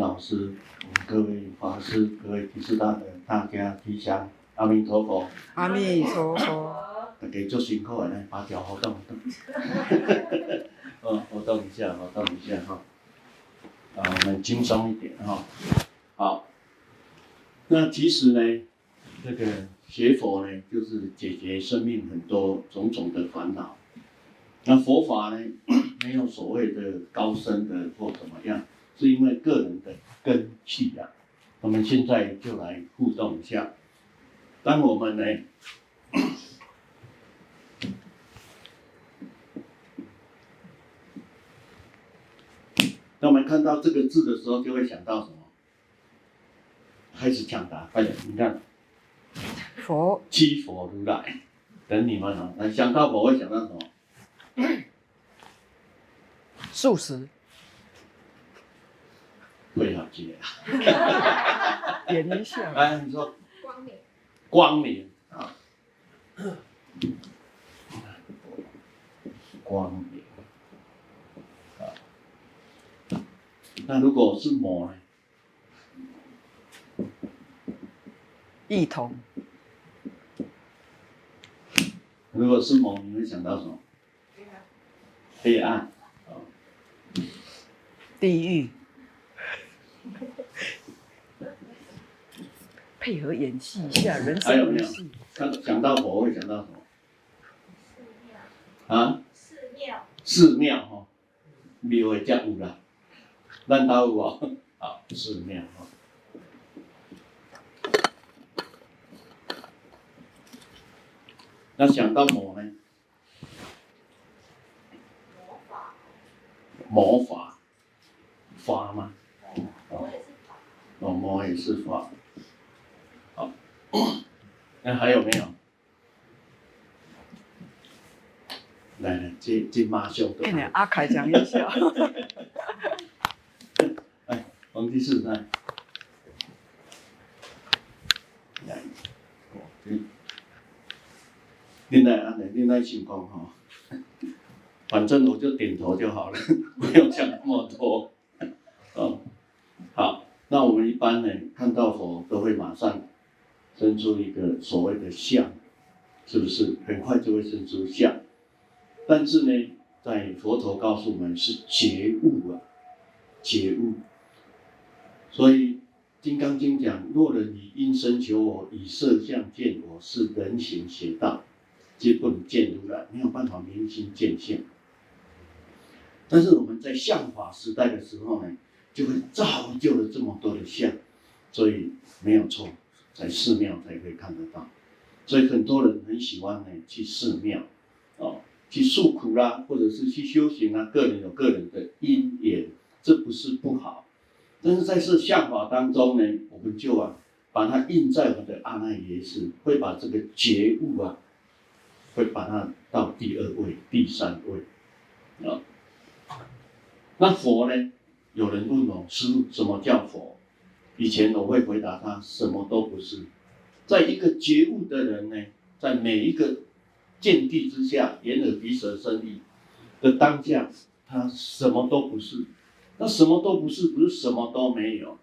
老师、各位法师、各位居士大德，大家吉祥，阿弥陀佛。阿弥陀佛。大家做辛苦的呢，把脚活动活动。哦，活动一下，活动一下哈。啊，我们轻松一点哈。好。那其实呢，这个学佛呢，就是解决生命很多种种的烦恼。那佛法呢，没有所谓的高深的或怎么样，是因为个人的根器啊。我们现在就来互动一下。当我们呢，当我们看到这个字的时候，就会想到什么？开始抢答，快点！你看，佛，七佛如来，等你们啊！那想到佛会想到什么？素食，会好记啊！点一下。哎，你说。光明。光明啊。光明。啊。那如果是魔呢？异同。如果是魔，你会想到什么？黑暗。地狱，配合演戏一下人生游戏。想想到佛会想到什么？寺庙。啊？寺庙。寺庙哈，庙会加有啦，难道有 啊？好，寺庙哈。那想到魔呢？魔法。魔法。法吗？魔也是法。哦，魔也是法。好，那 还有没有？来来，这这马修的。哎阿凯讲一下。来，王居士来。来，嗯。另外啊，另外情况哈，反正我就点头就好了，不用讲那么多。一般呢，看到佛都会马上生出一个所谓的相，是不是？很快就会生出相，但是呢，在佛陀告诉我们是觉悟啊，觉悟。所以《金刚经》讲：若人以音声求我，以色相见我，是人行邪道，皆不能见如来，没有办法明心见性。但是我们在相法时代的时候呢，就会造就了这么多的相，所以没有错，在寺庙才可以看得到。所以很多人很喜欢呢去寺庙，哦，去诉苦啦，或者是去修行啊。个人有个人的因缘，这不是不好。但是在这相法当中呢，我们就啊把它印在我们的阿赖耶识，会把这个觉悟啊，会把它到第二位、第三位，啊、那佛呢？有人问我师父，什么叫佛？以前我会回答他，什么都不是。在一个觉悟的人呢，在每一个见地之下，眼耳鼻舌身意的当下，他什么都不是。那什么都不是，不是什么都没有。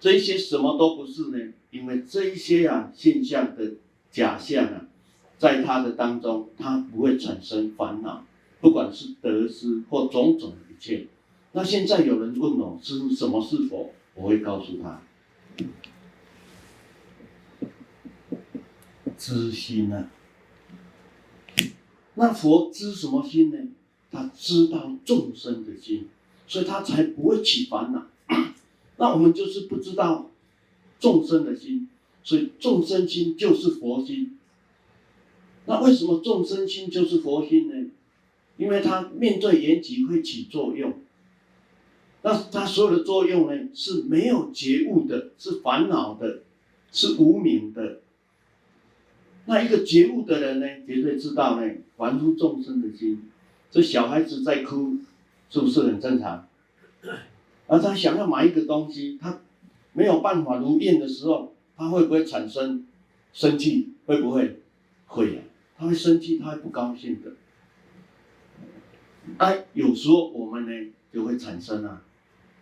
这些什么都不是呢？因为这一些啊现象的假象啊，在他的当中，他不会产生烦恼，不管是得失或种种一切。那现在有人问我，是什么是佛？我会告诉他，知心啊。那佛知什么心呢？他知道众生的心，所以他才不会起烦恼。那我们就是不知道众生的心，所以众生心就是佛心。那为什么众生心就是佛心呢？因为他面对缘起会起作用。那它所有的作用呢，是没有觉悟的，是烦恼的，是无明的。那一个觉悟的人呢，绝对知道呢，还诸众生的心。这小孩子在哭，是不是很正常？而他想要买一个东西，他没有办法如愿的时候，他会不会产生生气？会不会？会呀，他会生气，他会不高兴的。哎，有时候我们呢，就会产生啊。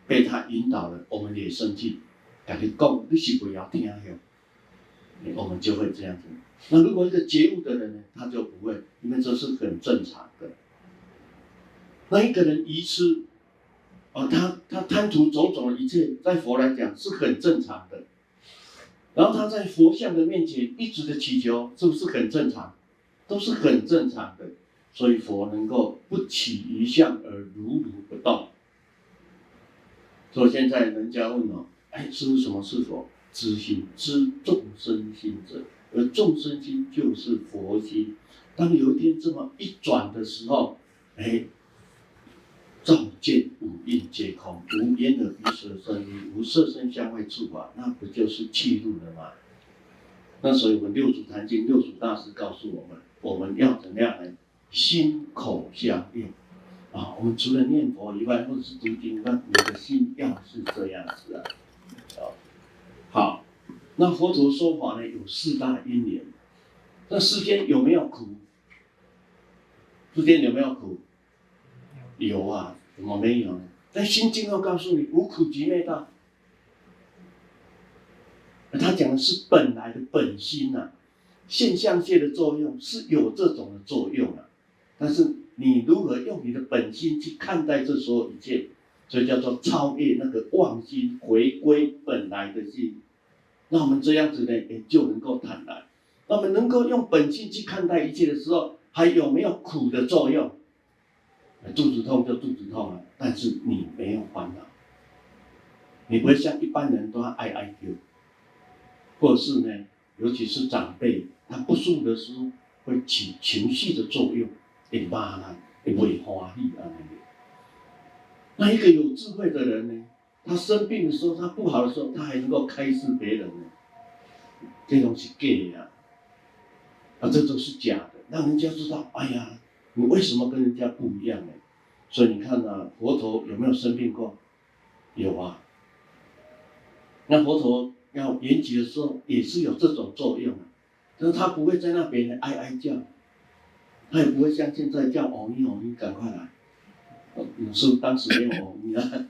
被他引导了，我们也生气，感觉讲你是不要听哟，我们就会这样子。那如果一个觉悟的人呢，他就不会，因为这是很正常的。那一个人愚痴，哦，他他贪图种种的一切，在佛来讲是很正常的。然后他在佛像的面前一直的祈求，是不是很正常？都是很正常的。所以佛能够不起于相而如如不动。所以现在人家问我，哎，师父什么是佛？知心知众生心者，而众生心就是佛心。当有一天这么一转的时候，哎，照见五蕴皆空，无眼耳鼻舌身，无色声香味触法，那不就是契入了吗？那所以我们六祖坛经六祖大师告诉我们，我们要怎么样来？心口相应啊！我们除了念佛以外，或者是读经以外，你的心要是这样子啊。好，那佛陀说法呢，有四大因缘。那世间有没有苦？世间有没有苦？有啊，怎么没有呢？但心经又告诉你，无苦集灭道。他讲的是本来的本心呐、啊，现象界的作用是有这种的作用啊。但是你如何用你的本心去看待这所有一切，所以叫做超越那个妄心，回归本来的心。那我们这样子呢，也就能够坦然。那么能够用本心去看待一切的时候，还有没有苦的作用？肚子痛就肚子痛了，但是你没有烦恼，你不会像一般人都要哀哀叫，或是呢，尤其是长辈，他不舒服的时候会起情绪的作用。会骂啦，会不欢喜啊？那一个有智慧的人呢？他生病的时候，他不好的时候，他还能够开示别人呢。这种是假的啊，啊，这都是假的，让人家知道，哎呀，你为什么跟人家不一样呢？所以你看啊，佛陀有没有生病过？有啊。那佛陀要圆寂的时候，也是有这种作用啊，但是他不会在那边哀哀叫。他也不会像现在叫哦你哦你赶快来，哦，是不是当时没有哦你啊？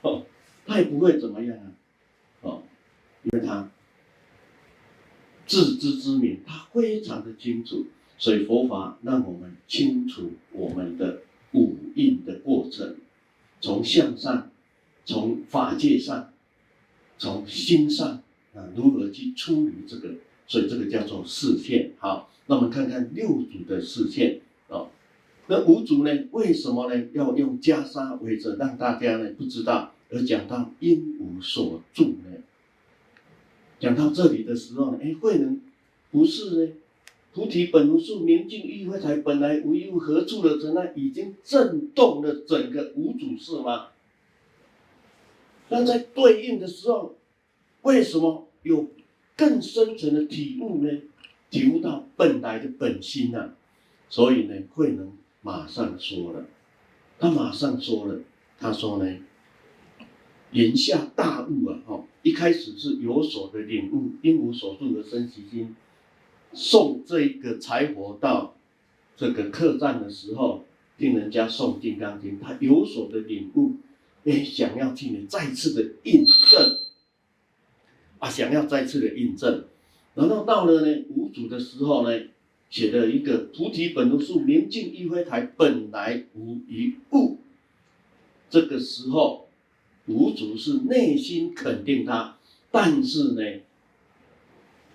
哦，他也不会怎么样啊，哦，因为他自知之明，他非常的清楚，所以佛法让我们清楚我们的五蕴的过程，从向上，从法界上，从心上啊，如何去处理这个，所以这个叫做视线，好。那我们看看六祖的示现啊，那五祖呢？为什么呢？要用袈裟围着，让大家呢不知道，而讲到因无所住呢？讲到这里的时候呢，哎，慧能不是呢？菩提本无树，明镜亦非台，本来无一物，何处惹尘埃？已经震动了整个五祖是吗？那在对应的时候，为什么有更深层的体悟呢？体悟到本来的本心呐、啊，所以呢，慧能马上说了，他马上说了，他说呢，言下大悟啊，哈，一开始是有所的领悟，因无所住而生其心。送这个柴火到这个客栈的时候，听人家诵《金刚经》，他有所的领悟，哎，想要去呢再次的印证，啊，想要再次的印证。然后到了呢五祖的时候呢，写了一个菩提本无树，明镜亦非台，本来无一物。这个时候，五祖是内心肯定他，但是呢，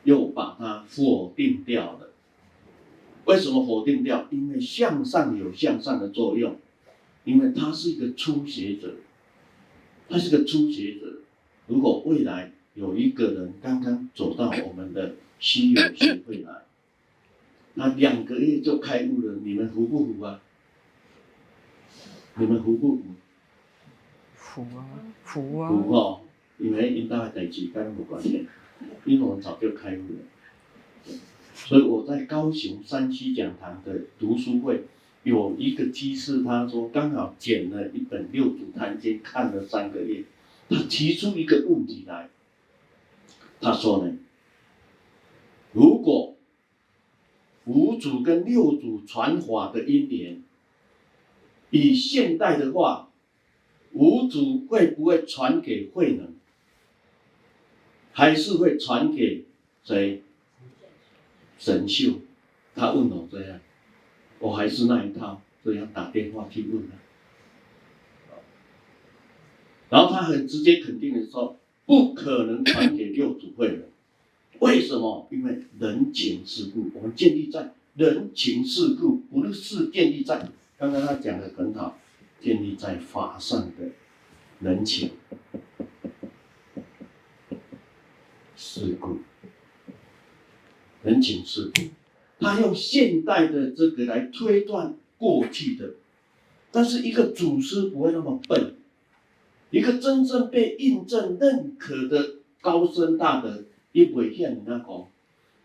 又把他否定掉了。为什么否定掉？因为向上有向上的作用，因为他是一个初学者，他是个初学者。如果未来，有一个人刚刚走到我们的西游协会来，那两个月就开悟了，你们服不服啊？你们服不服？服啊，服啊。服哦，因为因大在几干有关系，因为我们早就开悟了。所以我在高雄三七讲堂的读书会，有一个居士他说刚好捡了一本《六祖坛经》，看了三个月，他提出一个问题来。他说呢，如果五祖跟六祖传法的因缘，以现代的话，五祖会不会传给慧能？还是会传给谁？神秀？他问我这样，我还是那一套，这样打电话去问他。然后他很直接肯定的说，不可能传给六祖慧能。为什么？因为人情世故，我们建立在人情世故，不是建立在。刚刚他讲的很好，建立在法上的人情。世故，人情世故。他用现代的这个来推断过去的，但是一个祖师不会那么笨，一个真正被印证认可的高僧大德也不会像你那个。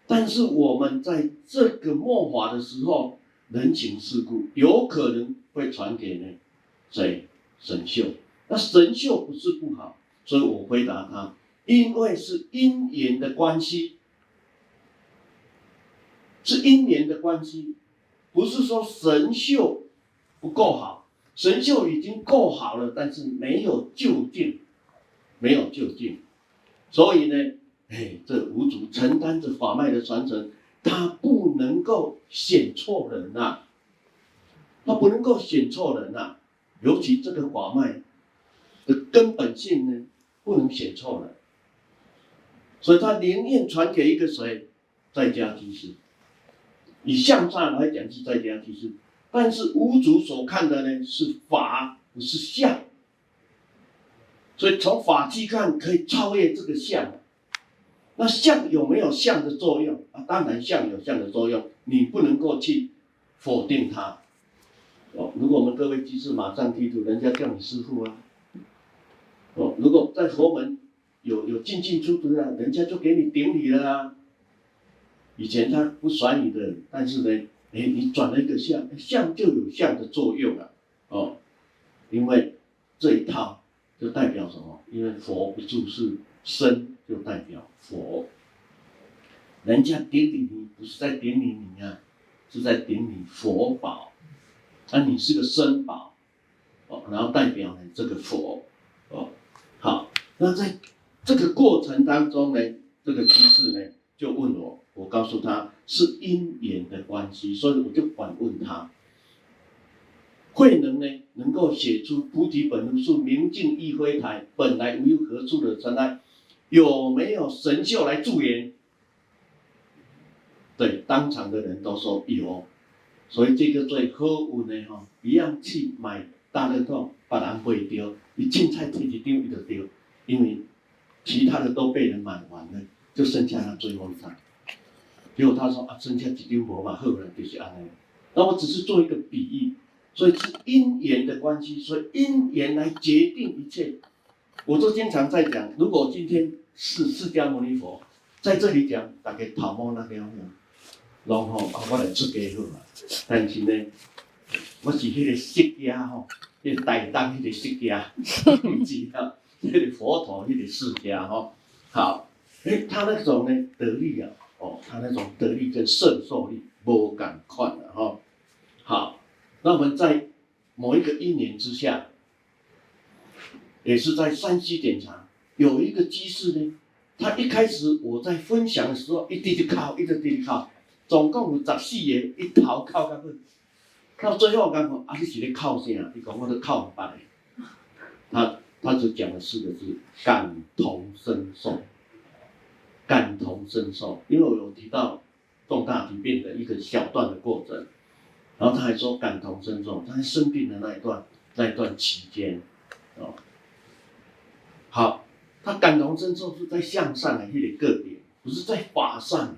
但是我们在这个末法的时候，人情世故有可能会传给呢谁？神秀。那神秀不是不好，所以我回答他，因为是因缘的关系。是因缘的关系，不是说神秀不够好，神秀已经够好了，但是没有究竟，没有究竟，所以呢，哎，这五祖承担着法脉的传承，他不能够选错人呐、他不能够选错人呐、尤其这个法脉的根本性呢，不能选错人，所以他宁愿传给一个谁，在家居士。以向上来讲是在家居士，但是五祖所看的呢是法，不是相。所以从法去看，可以超越这个相。那相有没有相的作用啊？当然相有相的作用，你不能够去否定它。哦，如果我们各位居士马上提出，人家叫你师父啊。哦，如果在佛门有有进进出出啊，人家就给你顶礼了啊。以前他不甩你的，但是呢，哎，你转了一个相，相就有相的作用了，哦，因为这一套就代表什么？因为佛不住是身，就代表佛。人家顶礼你，不是在顶礼你啊，是在顶礼佛宝，啊，你是个身宝，哦，然后代表呢这个佛，哦，好，那在这个过程当中呢，这个居士呢就问我。我告诉他是因缘的关系，所以我就反问他：慧能呢，能够写出菩提本如是，明镜亦非台，本来无一物，何处惹尘埃？有没有神秀来助缘？对，当场的人都说有，所以这个最好运的哈，一样去买大乐透，把人卖掉，你凊彩提一张就丢，因为其他的都被人买完了，就剩下那最后一张。结果他说啊，剩下几丢佛嘛，后来就是安那。那我只是做一个比喻，所以是因缘的关系，所以因缘来决定一切。我就经常在讲，如果今天是释迦牟尼佛在这里讲，大家头毛那个样，然后啊，我来出家好嘛。但是呢，我是迄个释迦吼，迄个大当迄个释迦，你知道，迄个佛陀迄个释迦吼。好，诶，他那种呢得力啊。哦，他那种得力跟摄受力无共款的哈。好，那我们在某一个一年之下，也是在山西典藏，有一个居士呢，他一开始我在分享的时候，一滴就靠，一直直靠，总共有十四个，一头靠到尾，到最后我讲，啊，你是咧靠啥？你讲我都靠不白。他他只讲了四个字：感同身受。感同身受，因为我有提到重大疾病的一个小段的过程，然后他还说感同身受，他在生病的那一段那一段期间，哦，好，他感同身受是在向上的一个个别，不是在法上，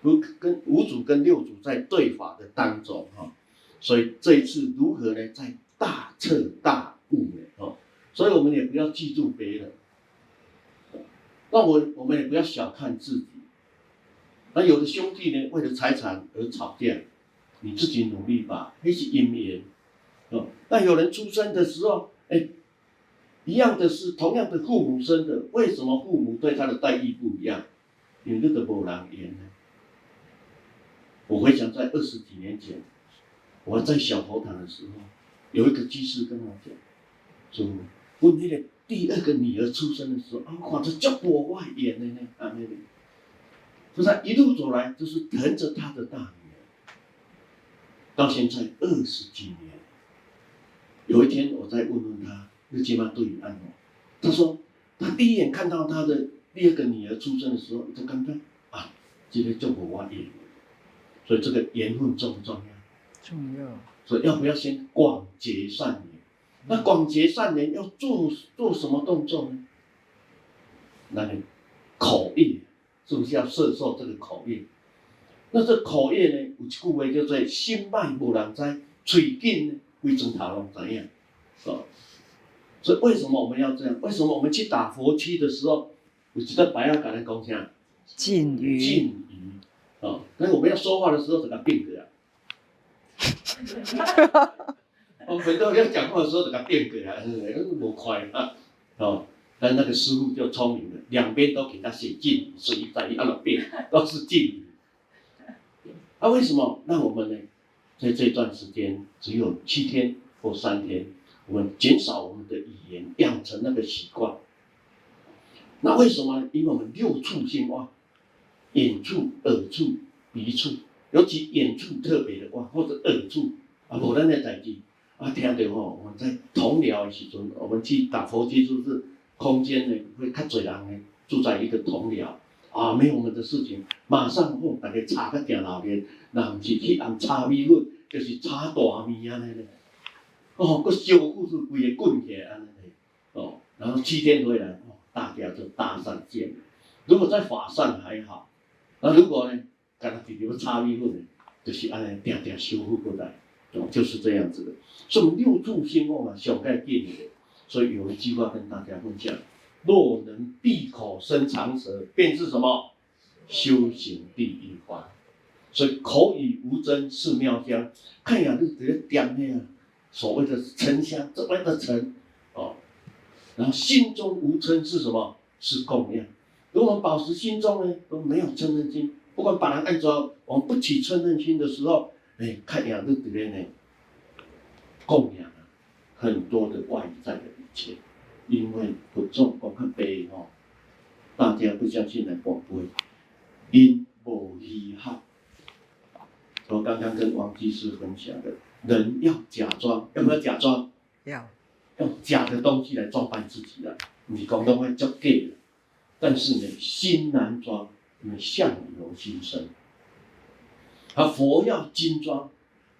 不跟五祖跟六祖在对法的当中哈，所以这一次如何呢？在大彻大悟呢？哦，所以我们也不要记住别人。那我我们也不要小看自己。那有的兄弟呢，为了财产而吵架，你自己努力吧，那是因缘。哦，那有人出生的时候，哎，一样的是同样的父母生的，为什么父母对他的待遇不一样？因为这个无人缘呢。我回想在二十几年前，我在小佛堂的时候，有一个居士跟我讲，说，问题呢第二个女儿出生的时候，啊，看着足无外缘的呢，啊，那个，就他一路走来，就是疼着他的大女儿，到现在二十几年。有一天，我再问问他，那起码对于按摩，他说他第一眼看到他的第二个女儿出生的时候，就感觉啊，这个足无外缘，所以这个缘分重不重要？重要。所以要不要先广结善缘？那广结善缘要做做什么动作呢？那你口业是不是要摄受这个口业？那这口业呢，有一句话叫做“心脉无人知，嘴紧呢，规砖头拢知影”。哦，所以为什么我们要这样？为什么我们去打佛七的时候，有一个白话讲的讲啥？禁语。禁语。哦，但是我们要说话的时候，怎么变的啊？我回头要讲话的时候，就给变过来，嗯，无快啊，哦，但那个师傅就聪明了，两边都给他写禁，所以在一按了变，都是禁。啊，为什么？那我们呢，在这段时间只有七天或三天，我们减少我们的语言，养成那个习惯。那为什么？因为我们六处兴旺，眼处、耳处、鼻处。尤其眼处特别的旺，或者耳处啊，无咱的代志啊，听到吼，我们在同僚的时阵，我们去打佛机就是空间呢会较侪人呢住在一个同僚啊，没有我们的事情，马上吼大家炒个定老面，那不是去按炒米粉，就是炒大米安尼咧，哦，个烧火是规个滚起来安尼咧，哦，然后七天回来，哦，大家就大上见。如果在法上还好，那如果呢？跟他弟弟差一路呢，就是安尼定定修复过来，哦，就是这样子的。所以我们六处兴旺啊，小概念的。所以有一句话跟大家分享：若能闭口生长舌，便是什么？修行第一关。所以口语无争是妙香，看呀，就直接点那样所谓的沉香，这边的沉哦。然后心中无嗔是什么？是供养。如果我们保持心中呢都没有嗔恨心。不管把人按着，我们不起嗔恨心的时候，哎，看样子里面呢，供养很多的外在的一切，因为不重光看悲哦，大家不相信的宝贝，因无遗憾。我刚刚跟王居士分享的，人要假装，要不要假装？要，用假的东西来装扮自己的，你广东话叫 gay 但是呢，心难装。因为相由心生，啊佛要金装，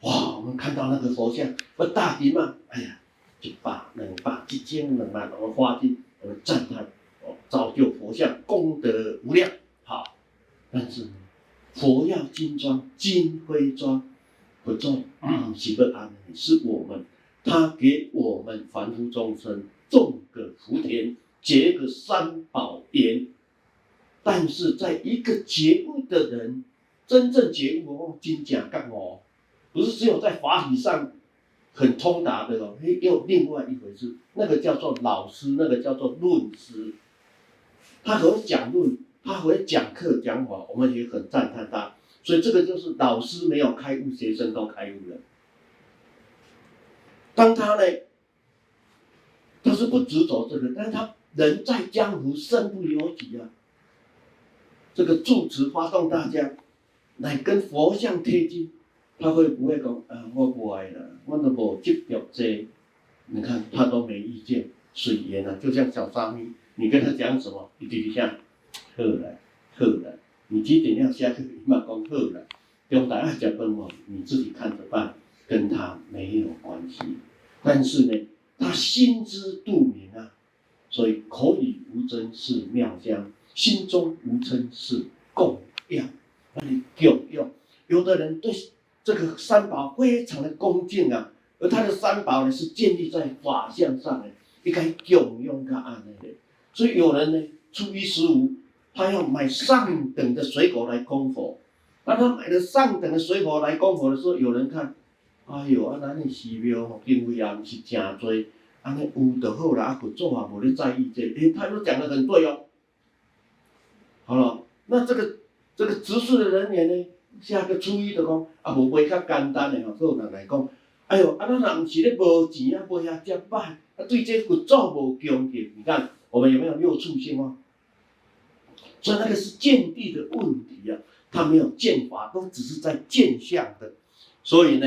哇！我们看到那个佛像，不大礼嘛？哎呀，就把、两百、几千、两万，我们花尽，我们赞叹，哦，造就佛像功德无量。好，但是佛要金装，金辉装不重，嗯，是不安，是我们，他给我们凡夫众生种个福田，结个三宝缘。但是，在一个觉悟的人，真正觉悟哦，金甲干哦，不是只有在法理上很通达的哦，也有另外一回事。那个叫做老师，那个叫做论师，他很讲论，他很会讲课讲法，我们也很赞叹他。所以这个就是老师没有开悟，学生都开悟了。当他呢，他是不执着这个，但是他人在江湖，身不由己啊。这个住持发动大家来跟佛像贴近，他会不会讲呃？我不爱了，我都无执着这，你看他都没意见，随缘啊，就像小沙弥，你跟他讲什么，一滴滴像，好了，好了，你几点要下课？你嘛讲好了，中大爱讲饭哦，你自己看着办，跟他没有关系。但是呢，他心知肚明啊，所以口语无争是妙香。心中无嗔是供养，那里供用。有的人对这个三宝非常的恭敬啊，而他的三宝呢是建立在法相上的，应该供用他安的。所以有人呢初一十五，他要买上等的水果来供佛。当他买了上等的水果来供佛的时候，有人看，哎呦，啊，咱的寺庙，经费也不是真多，安尼有就好啦，啊，不做啊，无咧在意这个。诶，他都讲得很对哦。好了，那这个这个执事的人员呢，下个初一的讲，啊，无会较简单的吼，做人来讲，哎呦，啊，咱若毋是咧无钱啊，无遐食饱，啊，对这佛祖无恭敬，你看我们有没有六畜兴旺？所以那个是见地的问题啊，他没有见法，都只是在见相的。所以呢，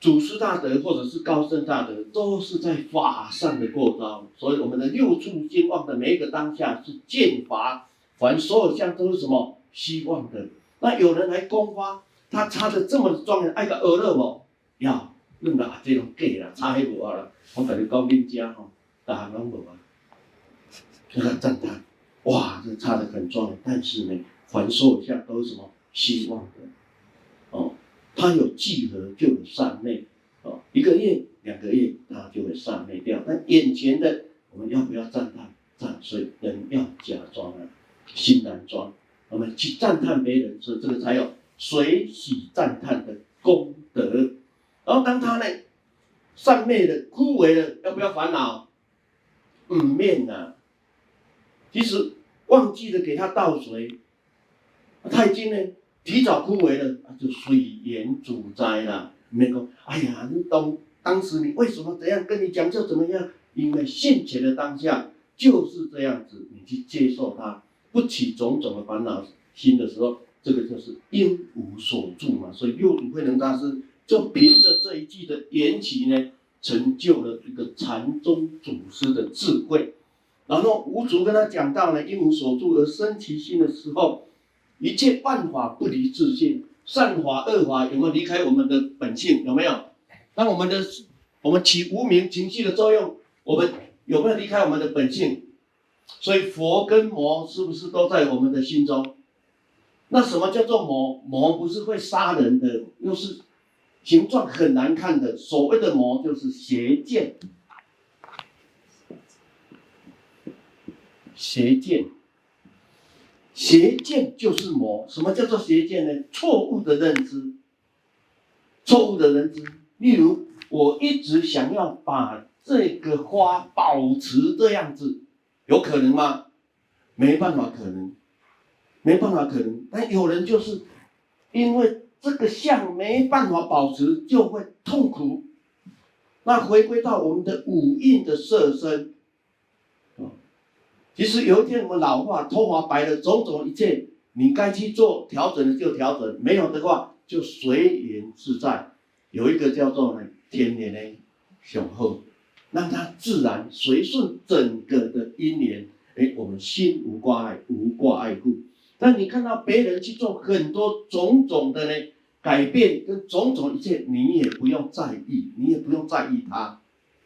祖师大德或者是高僧大德，都是在法上的过招。所以我们的六畜兴旺的每一个当下是见法，凡所有相都是什么希望的。那有人来供花，他插的这么庄严，爱个鹅乐不？要，弄个这种假啦，插迄无啊啦。我跟你讲，恁家吼，大行拢无啊，就在赞叹。哇，这插得很壮，但是呢，凡所有相都是什么希望的，哦，它有聚合就有散灭，哦，一个月两个月，它就会散灭掉。但眼前的我们要不要赞叹？赞，所以人要假装啊，新男装。我们去赞叹别人，所以这个才有随喜赞叹的功德。然后当他呢，散灭的、枯萎了，要不要烦恼？嗯，面啊。其实忘记了给他倒水，他已经呢提早枯萎了，就水源主灾了。没讲，哎呀，你懂当时你为什么怎样跟你讲就怎么样？因为现前的当下就是这样子，你去接受它，不起种种的烦恼心的时候，这个就是因无所住嘛。所以六祖慧能大师就凭着这一句的缘起呢，成就了一个禅宗祖师的智慧。然后五祖跟他讲到呢，因无所住而生其心的时候，一切万法不离自性，善法恶法有没有离开我们的本性？有没有？当我们的我们起无明情绪的作用，我们有没有离开我们的本性？所以佛跟魔是不是都在我们的心中？那什么叫做魔？魔不是会杀人的，又是形状很难看的。所谓的魔就是邪见。邪见，邪见就是魔。什么叫做邪见呢？错误的认知，错误的认知。例如，我一直想要把这个花保持这样子，有可能吗？没办法，可能，没办法，可能。但有人就是因为这个相没办法保持，就会痛苦。那回归到我们的五蕴的色身。啊其实有一天我们老化，头发白了，种种一切，你该去做调整的就调整，没有的话就随缘自在。有一个叫做呢天然的雄厚，让它自然随顺整个的因缘。哎，我们心无挂碍，无挂碍故。但你看到别人去做很多种种的呢改变跟种种一切，你也不用在意，你也不用在意他，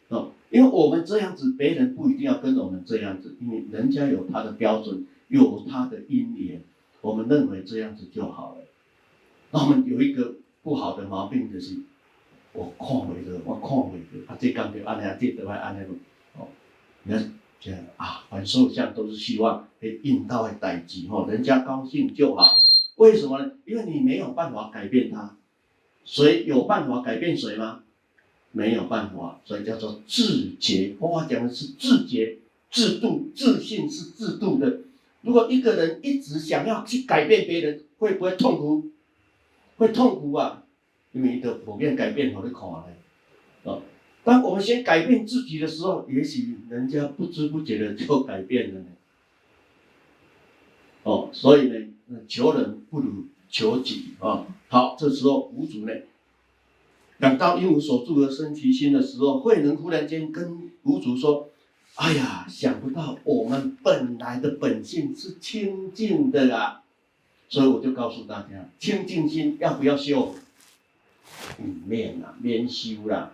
哦。因为我们这样子，别人不一定要跟我们这样子，因为人家有他的标准，有他的因缘，我们认为这样子就好了。那我们有一个不好的毛病就是，我看回的，我看回的，啊，这刚就安尼，这得来安尼哦，你看这样啊，凡所有相都是希望被引导来代志吼，人家高兴就好。为什么呢？因为你没有办法改变他，谁有办法改变谁吗？没有办法，所以叫做自觉。佛法讲的是自觉、自度、自信是自度的。如果一个人一直想要去改变别人，会不会痛苦？会痛苦啊！因为都普遍改变，好的看嘞。啊，当我们先改变自己的时候，也许人家不知不觉的就改变了呢。哦，所以呢，求人不如求己啊。好，这时候五祖呢。讲到一无所住而生其心的时候，慧能忽然间跟五祖说：“哎呀，想不到我们本来的本性是清净的啊！”所以我就告诉大家，清净心要不要修？嗯，免啊，免修啦。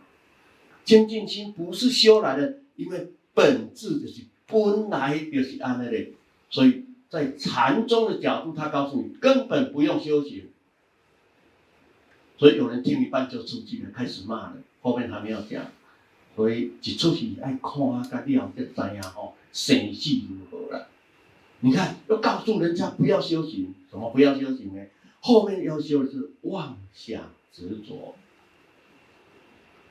清净心不是修来的，因为本质就是本来就是安那的。所以在禅宗的角度，他告诉你根本不用修行。所以有人听一半就出去了，开始骂了。后面还没有讲，所以一出去爱看啊，才了解知影吼，生死如何了。你看，要告诉人家不要修行，什么不要修行呢？后面要修的是妄想执着，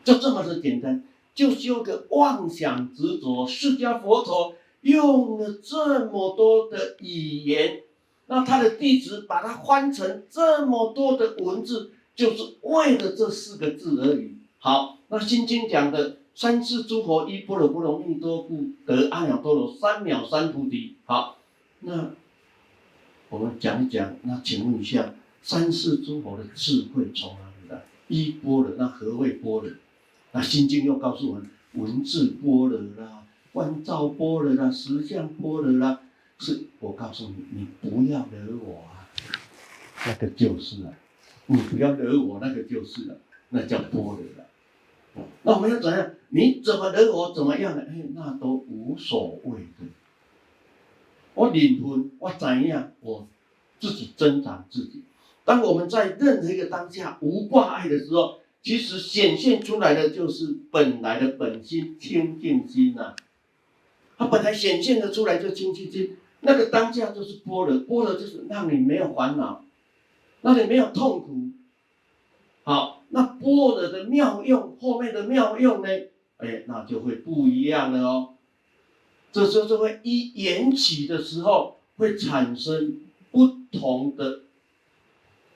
就这么的简单，就修个妄想执着。释迦佛陀用了这么多的语言，那他的弟子把它翻成这么多的文字。就是为了这四个字而已。好，那心经讲的三世诸佛依般若波罗蜜多故得阿耨多罗三藐三菩提。好，那我们讲一讲，那请问一下，三世诸佛的智慧从哪里来？依般若，那何谓般若？那心经又告诉我们，文字般若啦，观照般若啦，实相般若啦。是我告诉你，你不要惹我啊，那个就是、啊。你不要惹我，那个就是了、那叫般若了。那我们要怎样？你怎么惹我，怎么样呢？哎，那都无所谓的。我灵魂，我怎样？我自己增长自己。当我们在任何一个当下无挂碍的时候，其实显现出来的就是本来的本心清净心呐、啊。它本来显现的出来就清净心。那个当下就是波罗波罗就是让你没有烦恼，让你没有痛苦。好，那波罗的妙用，后面的妙用呢？哎，那就会不一样了哦。这时候就会一缘起的时候，会产生不同的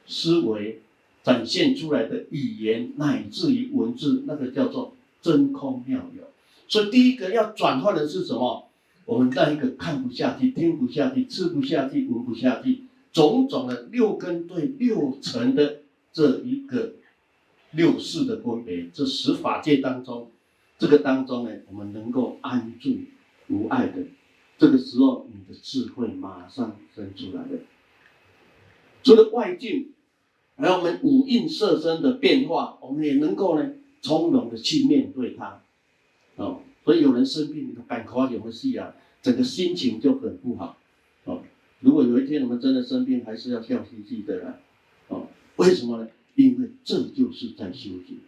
思维，展现出来的语言乃至于文字，那个叫做真空妙有。所以第一个要转换的是什么？我们那一个看不下去、听不下去、吃不下去、闻不下去，种种的六根对六尘的这一个六世的分别，这十法界当中，这个当中呢，我们能够安住无碍的，这个时候你的智慧马上生出来了。除了外境，还有我们五蕴色身的变化，我们也能够呢从容的去面对它，哦。所以有人生病，你赶快有个戏啊，整个心情就很不好。哦，如果有一天我们真的生病，还是要笑嘻嘻的啦。哦，为什么呢？因为这就是在修行，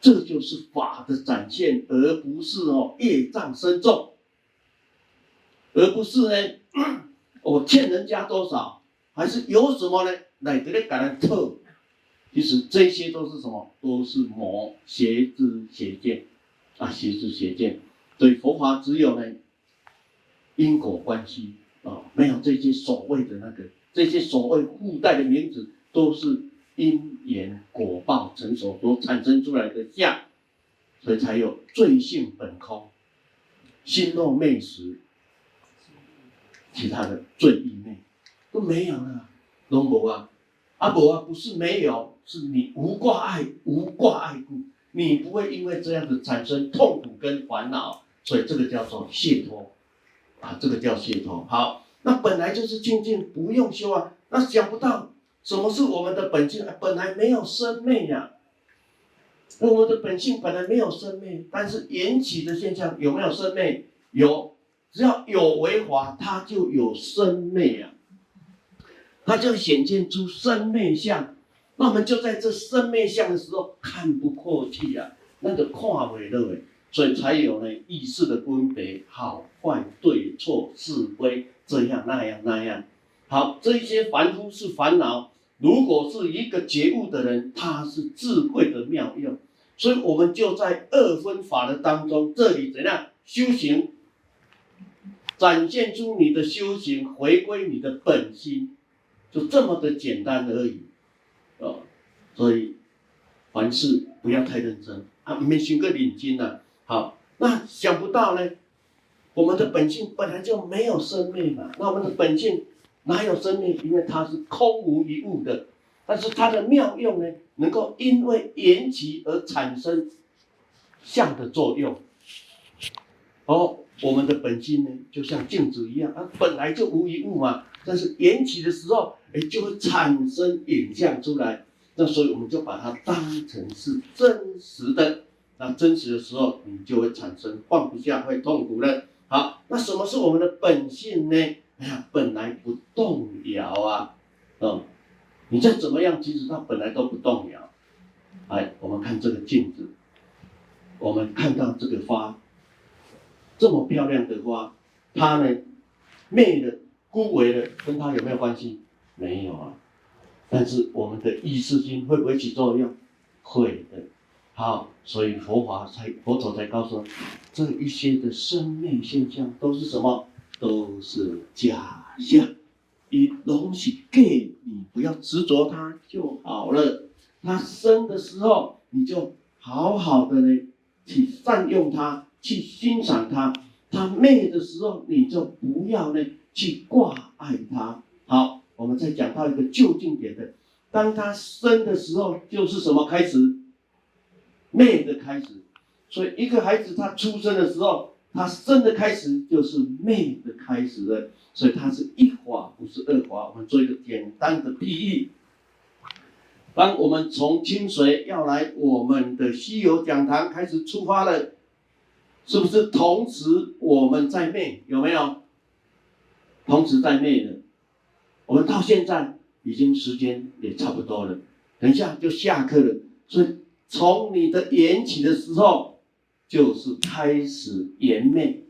这就是法的展现，而不是哦业障深重，而不是呢，我欠人家多少，还是有什么呢？来这里给人特，其实这些都是什么？都是魔邪知邪见。啊，邪知邪见，所以佛法只有呢因果关系啊、没有这些所谓的那个，这些所谓附带的名字，都是因缘果报成熟所产生出来的相，所以才有罪性本空，心若昧时，其他的罪亦昧都没有了，龙伯啊，阿伯啊，不是没有，是你无挂碍，无挂碍故。你不会因为这样子产生痛苦跟烦恼，所以这个叫做解脱，啊，这个叫解脱。好，那本来就是清净，不用修啊。那想不到什么是我们的本性，本来没有生灭呀。我们的本性本来没有生灭，但是缘起的现象有没有生灭？有，只要有为法，它就有生灭呀，它就显现出生灭相。那我们就在这生灭相的时候看不过去啊，那个跨为认为，所以才有呢意识的分别，好坏对错是非，这样那样那样。好，这些凡夫是烦恼，如果是一个觉悟的人，他是智慧的妙用。所以我们就在二分法的当中，这里怎样修行，展现出你的修行，回归你的本心，就这么的简单而已。哦，所以凡事不要太认真啊！没学个领经呢，好，那想不到呢，我们的本性本来就没有生命嘛。那我们的本性哪有生命？因为它是空无一物的，但是它的妙用呢，能够因为缘起而产生相的作用。哦，我们的本性呢，就像镜子一样，它本来就无一物嘛。但是缘起的时候，哎，就会产生影像出来。那所以我们就把它当成是真实的。那真实的时候，你就会产生放不下，会痛苦了。好，那什么是我们的本性呢？哎呀，本来不动摇啊。嗯，你再怎么样，其实它本来都不动摇。哎，我们看这个镜子，我们看到这个花，这么漂亮的花，它呢，灭了。枯萎了，跟它有没有关系？没有啊。但是我们的意识心会不会起作用？会的。好，所以佛法才佛陀才告诉，这一些的生命现象都是什么？都是假象。以东西给你，不要执着它就好了。它生的时候，你就好好的呢去善用它，去欣赏它。它灭的时候，你就不要呢去挂碍他。好，我们再讲到一个就近点的，当他生的时候，就是什么开始？灭的开始。所以一个孩子他出生的时候，他生的开始就是灭的开始了。所以他是一法，不是二法。我们做一个简单的譬喻。当我们从清水要来我们的西游讲堂开始出发了，是不是同时我们在灭？有没有？同时在灭的。我们到现在已经时间也差不多了，等一下就下课了。所以从你的缘起的时候，就是开始缘灭，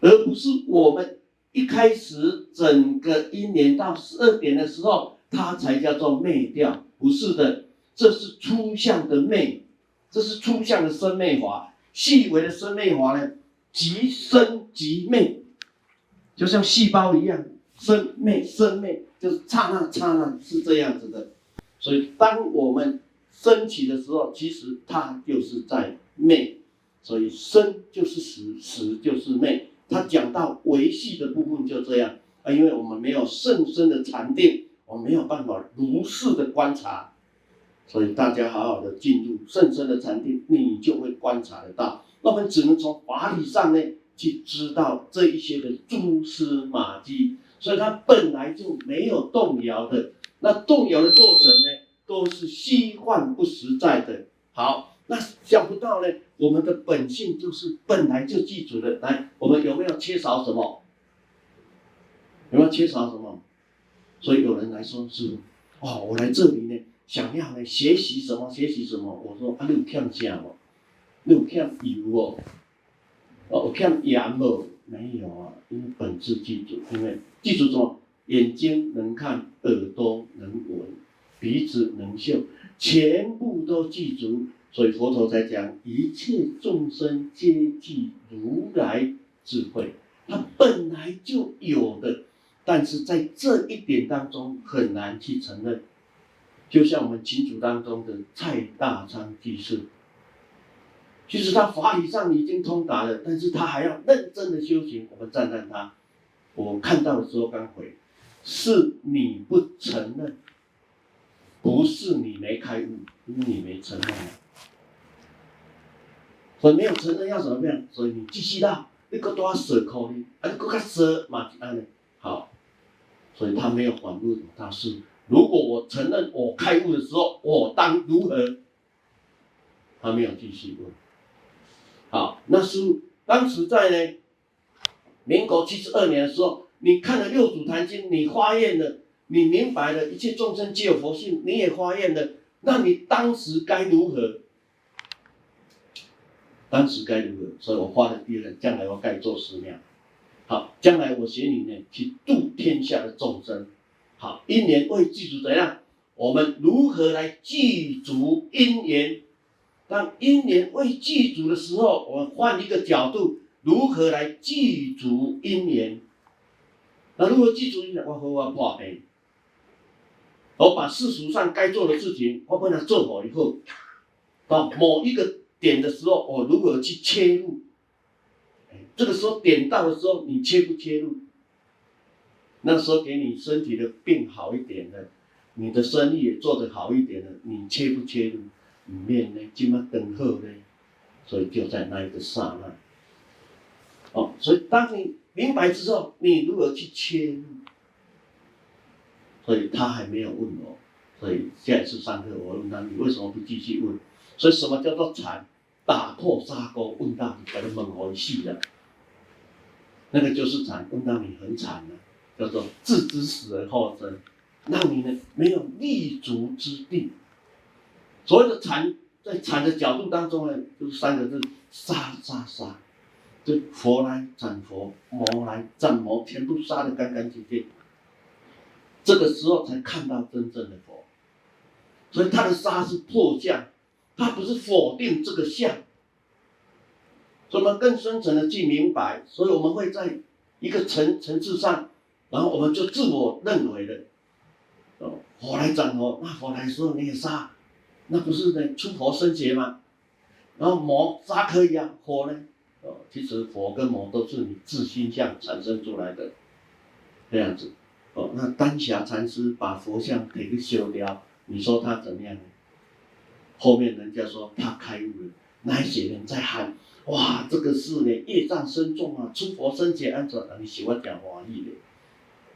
而不是我们一开始整个一年到十二点的时候。它才叫做灭掉，不是的，这是初相的灭，这是初相的生灭法。细微的生灭法呢，即生即灭，就像细胞一样，生灭生灭，就是刹那刹那是这样子的。所以，当我们升起的时候，其实它就是在灭。所以，生就是死，死就是灭。他讲到维系的部分就这样啊，因为我们没有甚深的禅定。我们没有办法如实的观察，所以大家好好的进入甚深的禅定，你就会观察得到。那我们只能从法理上呢去知道这一些的蛛丝马迹，所以它本来就没有动摇的。那动摇的过程呢，都是虚幻不实在的。好，那想不到呢，我们的本性就是本来就具足的。来，我们有没有缺少什么？有没有缺少什么？所以有人来说是，哦，我来这里呢，想要呢学习什么？学习什么？我说啊，你有欠啥哦？你有欠油哦？哦，有欠盐哦？没有啊，因为本质记住，因为记住什么？眼睛能看，耳朵能闻，鼻子能嗅，全部都记住。所以佛陀才讲，一切众生皆具如来智慧，它本来就有的。但是在这一点当中很难去承认，就像我们群组当中的蔡大昌居士，其实他法理上已经通达了，但是他还要认真的修行。我们赞叹他，我看到的时候刚回，是你不承认，不是你没开悟，因为你没承认。所以没有承认要怎么样？所以你继续啦，你搁多舍口呢？啊，你搁较舍嘛？安尼好。所以他没有反问，他是如果我承认我开悟的时候，我当如何？他没有继续问。好，那是当时在呢，民国七十二年的时候，你看了《六祖坛经》，你发愿了，你明白了一切众生皆有佛性，你也发愿了，那你当时该如何？当时该如何？所以我发了第二，将来我该做寺庙。好，将来我学你呢，去度天下的众生。好，因缘未具足怎样？我们如何来具足因缘？当因缘未具足的时候，我换一个角度，如何来具足因缘？那如何具足因缘？我好好破病，我把世俗上该做的事情，我把它做好以后，到某一个点的时候，我如何去切入？这个时候点到的时候，你切不切入？那时候给你身体的病好一点的，你的生意也做得好一点的，你切不切入？里面呢，怎么等候呢？所以就在那一个刹那。哦，所以当你明白之后，你如何去切入？所以他还没有问我，所以下一次上课我问他，你为什么不继续问？所以什么叫做禅？打破砂锅问到底，把它蒙回去了。那个就是禅，问到你很惨了，叫做置之死而后生，让你呢没有立足之地。所谓的禅，在禅的角度当中呢，就是三个字：杀杀杀。就佛来斩佛，魔来斩魔，全部杀得干干净净。这个时候才看到真正的佛。所以他的杀是破相，他不是否定这个相。所以我们更深层的去明白，所以我们会在一个层层次上，然后我们就自我认为的，哦，佛来斩佛，那佛来的时候你也杀，那不是呢出佛生劫吗？然后魔杀可以啊，火呢？哦，其实佛跟魔都是你自心相产生出来的，这样子。哦，那丹霞禅师把佛像给个修掉，你说他怎么样呢？后面人家说他开悟了，那些人在喊，哇，这个是呢业障深重啊，出佛生劫安怎？你喜欢讲华语的，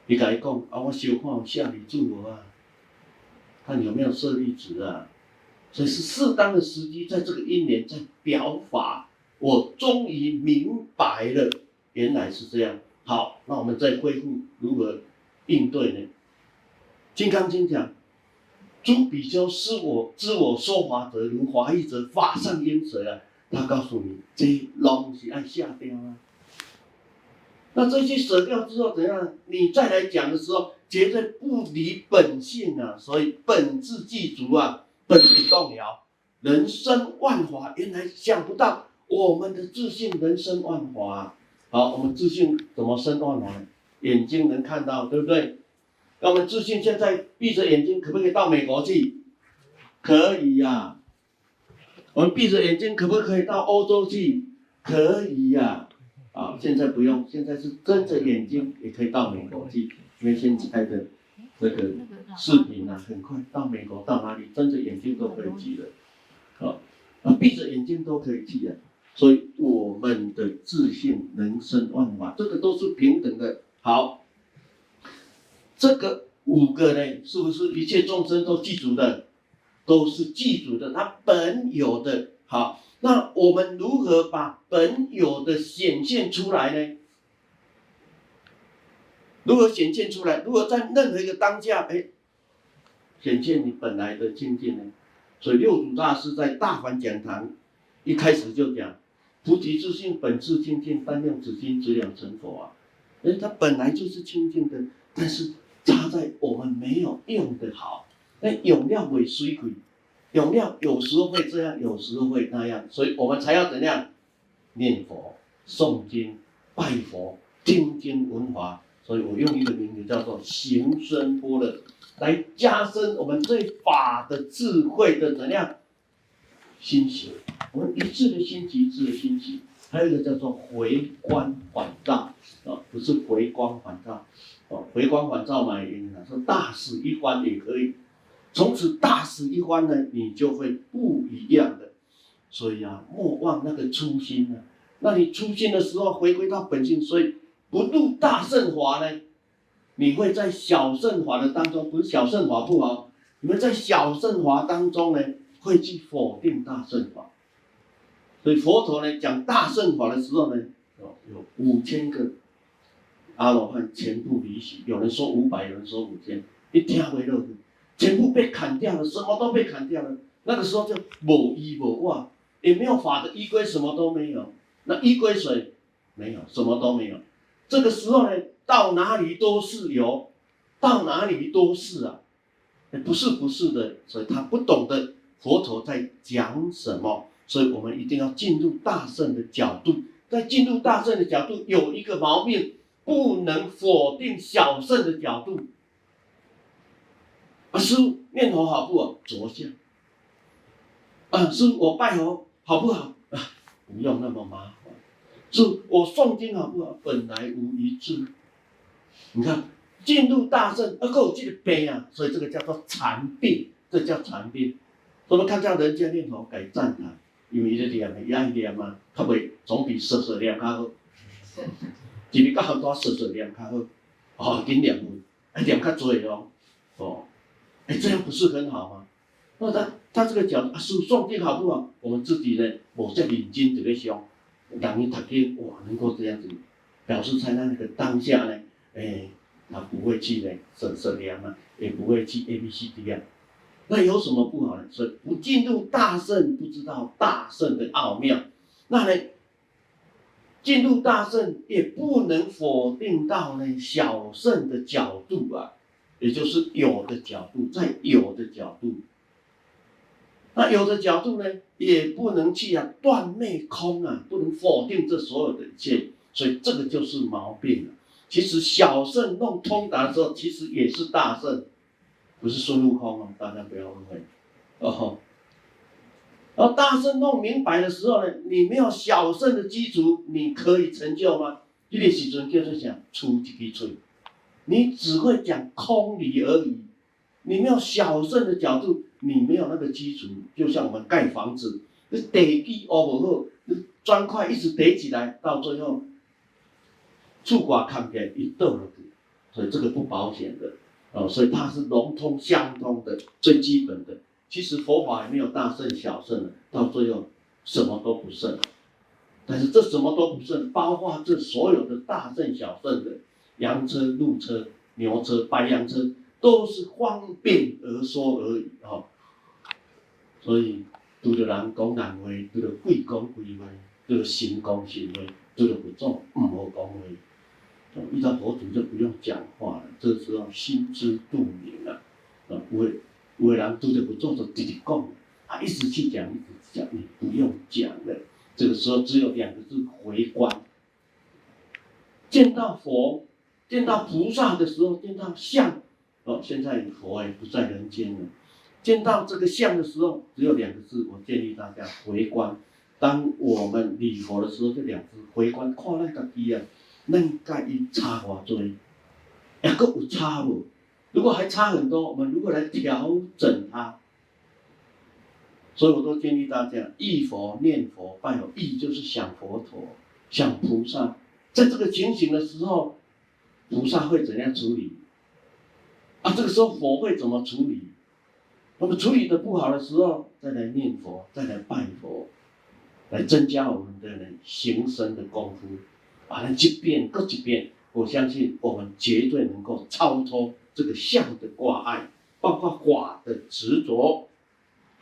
你跟他讲啊，我修看下你助我啊，看有没有舍利子啊。所以是适当的时机，在这个一年在表法，我终于明白了，原来是这样。好，那我们再恢复如何应对呢？《金刚经》讲，诸比丘是我知我说法者，如华义者，法上应舍啊。他告诉你，这东西按下掉啊。那这些舍掉之后怎样？你再来讲的时候，绝对不离本性啊。所以本自具足啊。本不动摇，人生万华，原来想不到我们的自信人生万华。好，我们自信怎么生万华？眼睛能看到，对不对？那我们自信现在闭着眼睛，可不可以到美国去？可以呀、我们闭着眼睛，可不可以到欧洲去？可以呀、啊。啊，现在不用，现在是睁着眼睛也可以到美国去，因为现在的。这个视频啊，很快到美国到哪里，睁着眼睛都可以记了，啊，啊，闭着眼睛都可以记啊。所以我们的自信能生万法，这个都是平等的。好，这个五个呢，是不是一切众生都具足的？都是具足的，它本有的。好，那我们如何把本有的显现出来呢？如何显现出来？如何在任何一个当下，哎，显现你本来的清净呢？所以六祖大师在大凡讲堂一开始就讲：菩提自性本自清净，但用此心资粮成佛啊！哎，他本来就是清净的，但是差在我们没有用的好。哎，有量为水鬼，有量有时候会这样，有时候会那样，所以我们才要怎样念佛、诵经、拜佛、听经闻法。所以我用一个名字叫做行深般若，来加深我们对法的智慧的怎样欣喜。我们一致的欣喜，一致的欣喜。还有一个叫做回光返照啊，不是回光返照哦，回光返照嘛，原因说大使一番也可以。从此大使一番呢，你就会不一样的。所以啊，莫忘那个初心啊。那你初心的时候，回归到本性，所以。不入大圣法呢，你会在小圣法的当中，不是小圣法不好，你们在小圣法当中呢，会去否定大圣法。所以佛陀呢讲大圣法的时候呢，有有五千个阿罗汉全部离席，有人说五百，有人说五千，一听为乐，全部被砍掉了，什么都被砍掉了。那个时候就无依无靠，也没有法的依归，什么都没有。那依归谁？没有，什么都没有。这个时候呢，到哪里都是有，到哪里都是啊，不是不是的，所以他不懂得佛陀在讲什么，所以我们一定要进入大圣的角度，在进入大圣的角度有一个毛病，不能否定小圣的角度。啊，师父念佛好不好？着相。啊，师父我拜佛好不好？啊，不用那么麻烦。是我诵经好不好？本来无一字。你看进入大圣，而够这个悲啊，所以这个叫做禅病，这叫禅病。我们看这样人家念佛改赞他，因为一个念，一样念嘛，它会总比说说念较好。今日刚好多说说念较好，哦，紧念佛，哎，念较多哦，哦，哎，这样不是很好吗？那他他这个讲啊，是诵经好不好？我们自己呢，我在认真这个想。让你读经哇，能够这样子，表示在那个当下呢，哎，他不会去呢，省省量啊，也不会去 A B C D 啊，那有什么不好呢？所以不进入大圣，不知道大圣的奥妙，那呢，进入大圣也不能否定到呢小圣的角度啊，也就是有的角度，在有的角度。那有的角度呢，也不能去啊断灭空啊，不能否定这所有的一切，所以这个就是毛病了。其实小乘弄通达的时候，其实也是大乘，不是孙悟空啊，大家不要误会哦。然后大圣弄明白的时候呢，你没有小圣的基础，你可以成就吗？这个时阵叫做讲出一支嘴，你只会讲空理而已，你没有小圣的角度，你没有那个基础，就像我们盖房子，你地基挖不好，你砖块一直叠起来，到最后触刮看不见，一倒了，所以这个不保险的哦，所以它是融通相通的，最基本的。其实佛法也没有大圣小圣的，到最后什么都不剩。但是这什么都不剩，包括这所有的大圣小圣的羊车、鹿车、牛车、白羊车，都是方便而说而已哦。所以，拄着人讲人话，拄着鬼讲鬼话，拄着神讲神话，拄着佛祖唔好讲话。遇到佛祖就不用讲话了，这时候心知肚明了。啊，为有的人拄着佛祖就直直讲，他一直去讲，一直讲，你不用讲了。这个时候只有两个字：回观。见到佛、见到菩萨的时候，见到相，哦，现在佛也不在人间了。见到这个相的时候，只有两个字，我建议大家回观。当我们礼佛的时候，这两个字回观，看那个机啊，恁甲伊差偌多，还佫有差无？如果还差很多，我们如何来调整它？所以我都建议大家，忆佛念佛拜佛，忆就是想佛陀，想菩萨。在这个情形的时候，菩萨会怎样处理？啊，这个时候佛会怎么处理？那么处理的不好的时候，再来念佛，再来拜佛，来增加我们的人行深的功夫。把它一遍各一遍，我相信我们绝对能够超脱这个相的挂碍，包括法的执着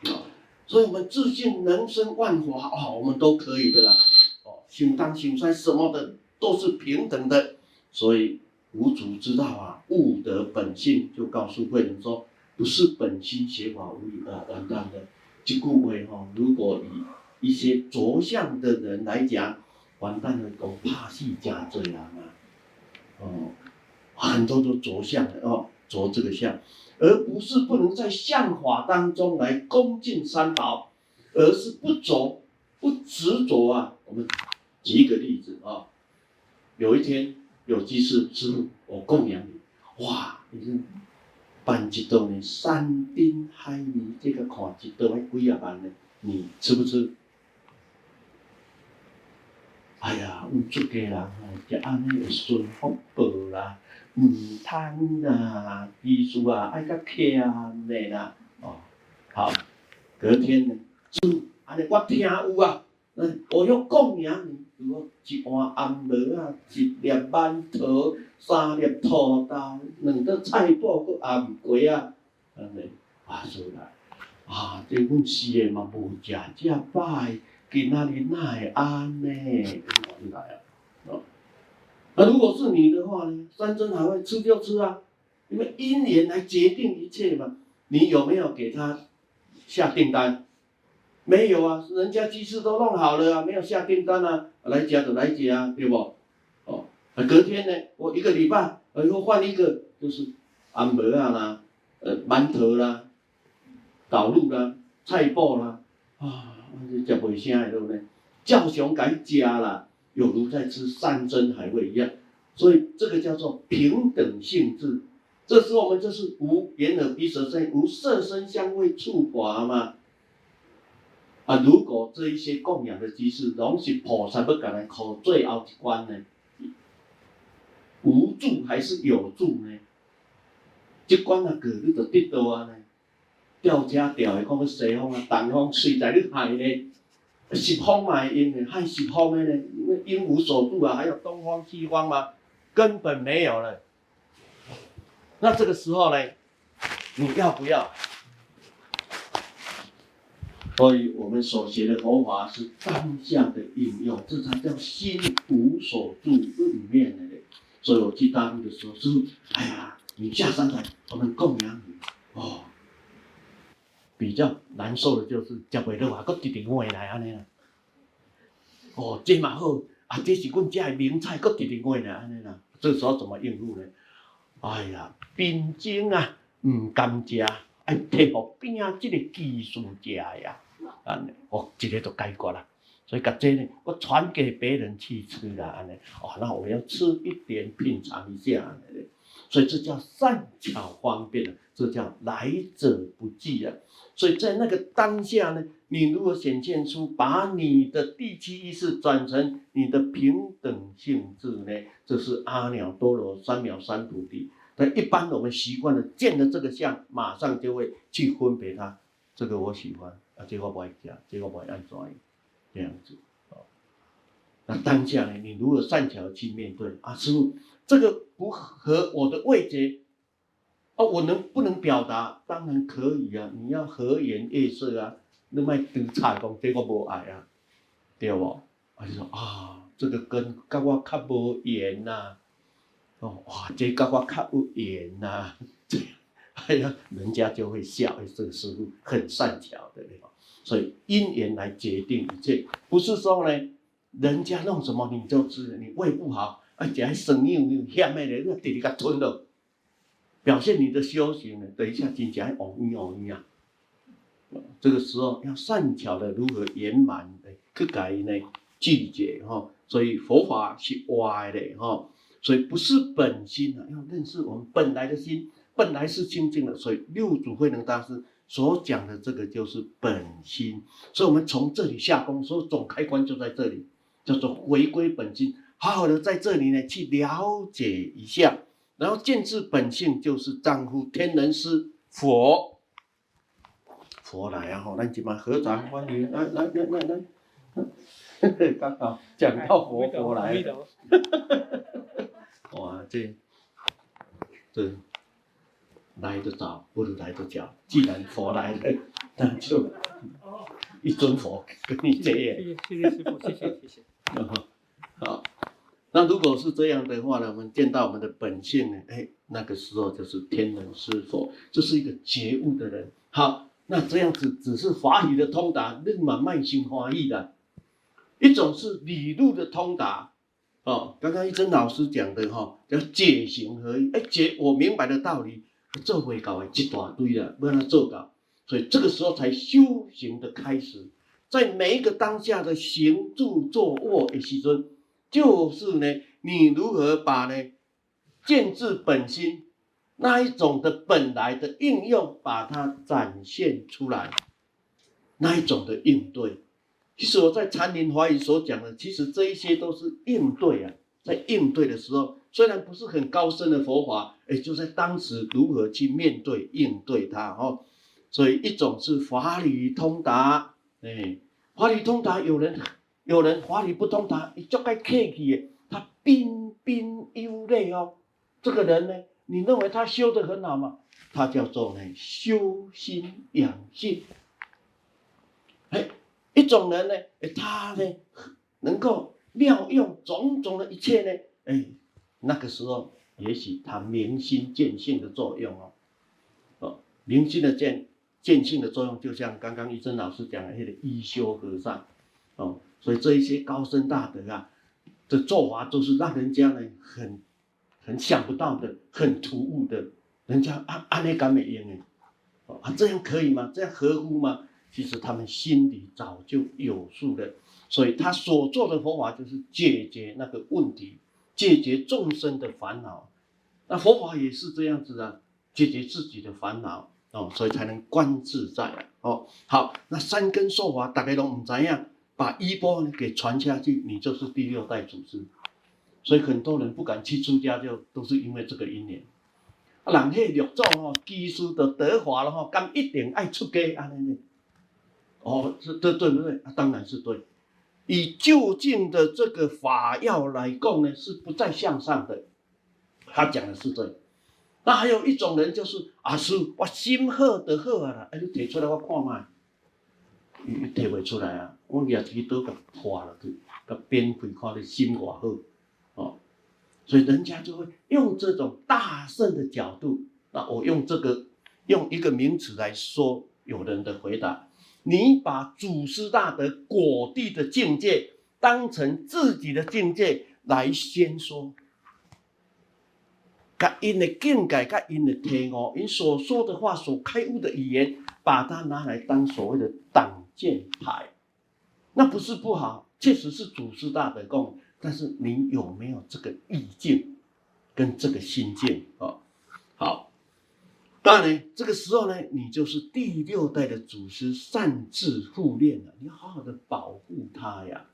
啊。所以，我们自信能生万法，哦，我们都可以的啦。哦，心当心衰什么的都是平等的。所以，五祖知道啊，悟得本性，就告诉慧能说：“不是本心邪法无异啊，完蛋的。”这句话哈，如果以一些着相的人来讲，完蛋了，都怕是加这样啊。哦，很多都着相的哦，着这个相。而不是不能在相法当中来恭敬三宝，而是不着不执着啊。我们举一个例子啊，有一天有居士师父，我供养你，哇，你是办一道呢，山珍海味，这个看一道要几啊万呢？你吃不吃？哎呀，我们出家人啊，就安尼会顺福报啦。唔通啦，医术啊，爱较欠的啦，哦，好，隔天呢，就安尼我听有啊，嗯，我要讲呀，如果一碗馅馍啊，一粒馒头，三粒土豆，两个菜脯搁馅鸡啊，安尼，啊，出来，啊，这阮死的嘛无食这饱，今仔日哪会安尼？出来啊，哦。那如果是你的话呢？山珍海味吃就吃啊，因为因缘来决定一切嘛。你有没有给他下订单？没有啊，人家鸡翅都弄好了啊，没有下订单啊，来夹就来夹啊，对不？隔天呢，我一个礼拜，我又换一个，就是馅馍啊啦，呃，馒头啦，导入啦，菜脯啦，啊，这吃袂下对不对？照常该吃啦。有如在吃山珍海味一样，所以这个叫做平等性质。这是我们这是无眼耳鼻舌身，无色声香味触法嘛。啊，如果这一些供养的机士，拢是菩萨不敢来考最后一关呢？无助还是有助呢？这关啊，过你就得到啊呢？掉家掉的，讲西方啊，东方随在你海呢？十方嘛因呢，还十方的呢？因为因无所住啊，还有东方西方吗？根本没有了。那这个时候呢，你要不要？所以我们所学的佛法是当下的应用，这才叫心无所住里面呢。所以我去大陆的时候，师父，哎呀，你下山来，我们供养你哦。比较难受的就是食袂落啊，搁直直换来安尼啦。哦，这嘛好，啊，这是阮家的名菜，搁直直换来安尼啦。这个时候怎么应付呢？哎呀，冰晶啊，唔甘食，爱摕互边啊，即个技术食呀，安尼，哦，一个就解决啦。所以，甲这呢，我传给别人去吃啦，安尼，哦，那我要吃一点，品尝一下，安尼。所以这叫善巧方便，这叫来者不拒啊。所以在那个当下呢，你如果显现出把你的第七意识转成你的平等性质呢，这是阿耨多罗三藐三菩提。但一般我们习惯了见了这个相，马上就会去分别它，这个我喜欢，啊，这个我不爱讲，这个我不爱安怎，这样子。那当下呢，你如何善巧去面对啊？师父，这个不合我的味觉，哦，我能不能表达？当然可以啊，你要和颜悦色啊，那么独差讲，这个不爱啊，对不？我就说啊，这个跟跟我较无缘呐，哦哇，这跟我较有缘呐，这样，哎呀，人家就会笑，这个师父很善巧的，所以因缘来决定一切，不是说呢。人家弄什么你就吃，你胃不好，而且还生硬硬，下面的那直直给吞了，表现你的修行呢？等一下听起来哦一哦一啊，这个时候要善巧的如何圆满的去改呢？拒绝哈，所以佛法是歪的哈，所以不是本心啊，要认识我们本来的心，本来是清净的，所以六祖慧能大师所讲的这个就是本心，所以我们从这里下功，所以总开关就在这里。叫做回归本心，好好的在这里呢去了解一下，然后见自本性就是丈夫天人师佛，佛来啊！好，那你们合掌欢迎，来来来来来，刚好讲到佛佛来了，哇，这这来得早不如来得巧，既然佛来了，那就一尊佛跟你结缘。谢谢师傅，谢谢谢谢。好，那如果是这样的话呢，我们见到我们的本性呢，哎，那个时候就是天人师佛，这是一个觉悟的人。好，那这样子只是法理的通达，另满慢性华义的，一种是理路的通达。哦，刚刚一真老师讲的哈，叫解行合一，哎，解我明白的道理，做会搞一大堆的，不让他做搞，所以这个时候才修行的开始。在每一个当下的行住坐卧的时阵，就是呢，你如何把呢见自本心那一种的本来的应用，把它展现出来，那一种的应对。其实我在禅林华语所讲的，其实这一些都是应对啊，在应对的时候，虽然不是很高深的佛法，哎，就在当时如何去面对应对它哦。所以一种是法理通达。哎，法理通达，有人有人法理不通达，你就该客气，他彬彬有礼哦。这个人呢，你认为他修得很好吗？他叫做呢修心养性。哎，一种人呢，哎，他呢能够妙用种种的一切呢，哎，那个时候也许他明心见性的作用哦，哦，明心的见。见性的作用，就像刚刚一真老师讲的那个一休和尚，哦，所以这一些高深大德啊，的做法都是让人家呢很很想不到的，很突兀的，人家啊啊那敢没用呢，哦啊这样可以吗？这样合乎吗？其实他们心里早就有数的，所以他所做的佛法就是解决那个问题，解决众生的烦恼。那佛法也是这样子啊，解决自己的烦恼。哦，所以才能观自在哦。好，那三根受法大概都唔知样，把衣钵给传下去，你就是第六代祖师。所以很多人不敢去出家，就都是因为这个因缘。啊，人迄六祖哦，基础的得法了哈，敢一定爱出家安尼呢？哦，是对对不对？啊，当然是对。以就近的这个法要来供呢，是不再向上的。他讲的是这样。那还有一种人就是啊，是我心好得好啊啦，哎，你提出来我看嘛，你提不出来啊，我举起刀给破了，去，给边开看你心多好，哦，所以人家就会用这种大圣的角度，那我用这个用一个名词来说，有人的回答，你把祖师大德果地的境界当成自己的境界来先说。把因的境界、甲因的天悟、因所说的话、所开悟的语言，把它拿来当所谓的挡箭牌，那不是不好，确实是祖师大德共。但是你有没有这个意境跟这个心境啊？好，当然呢，这个时候呢，你就是第六代的祖师擅自护念了，你要好好的保护他呀，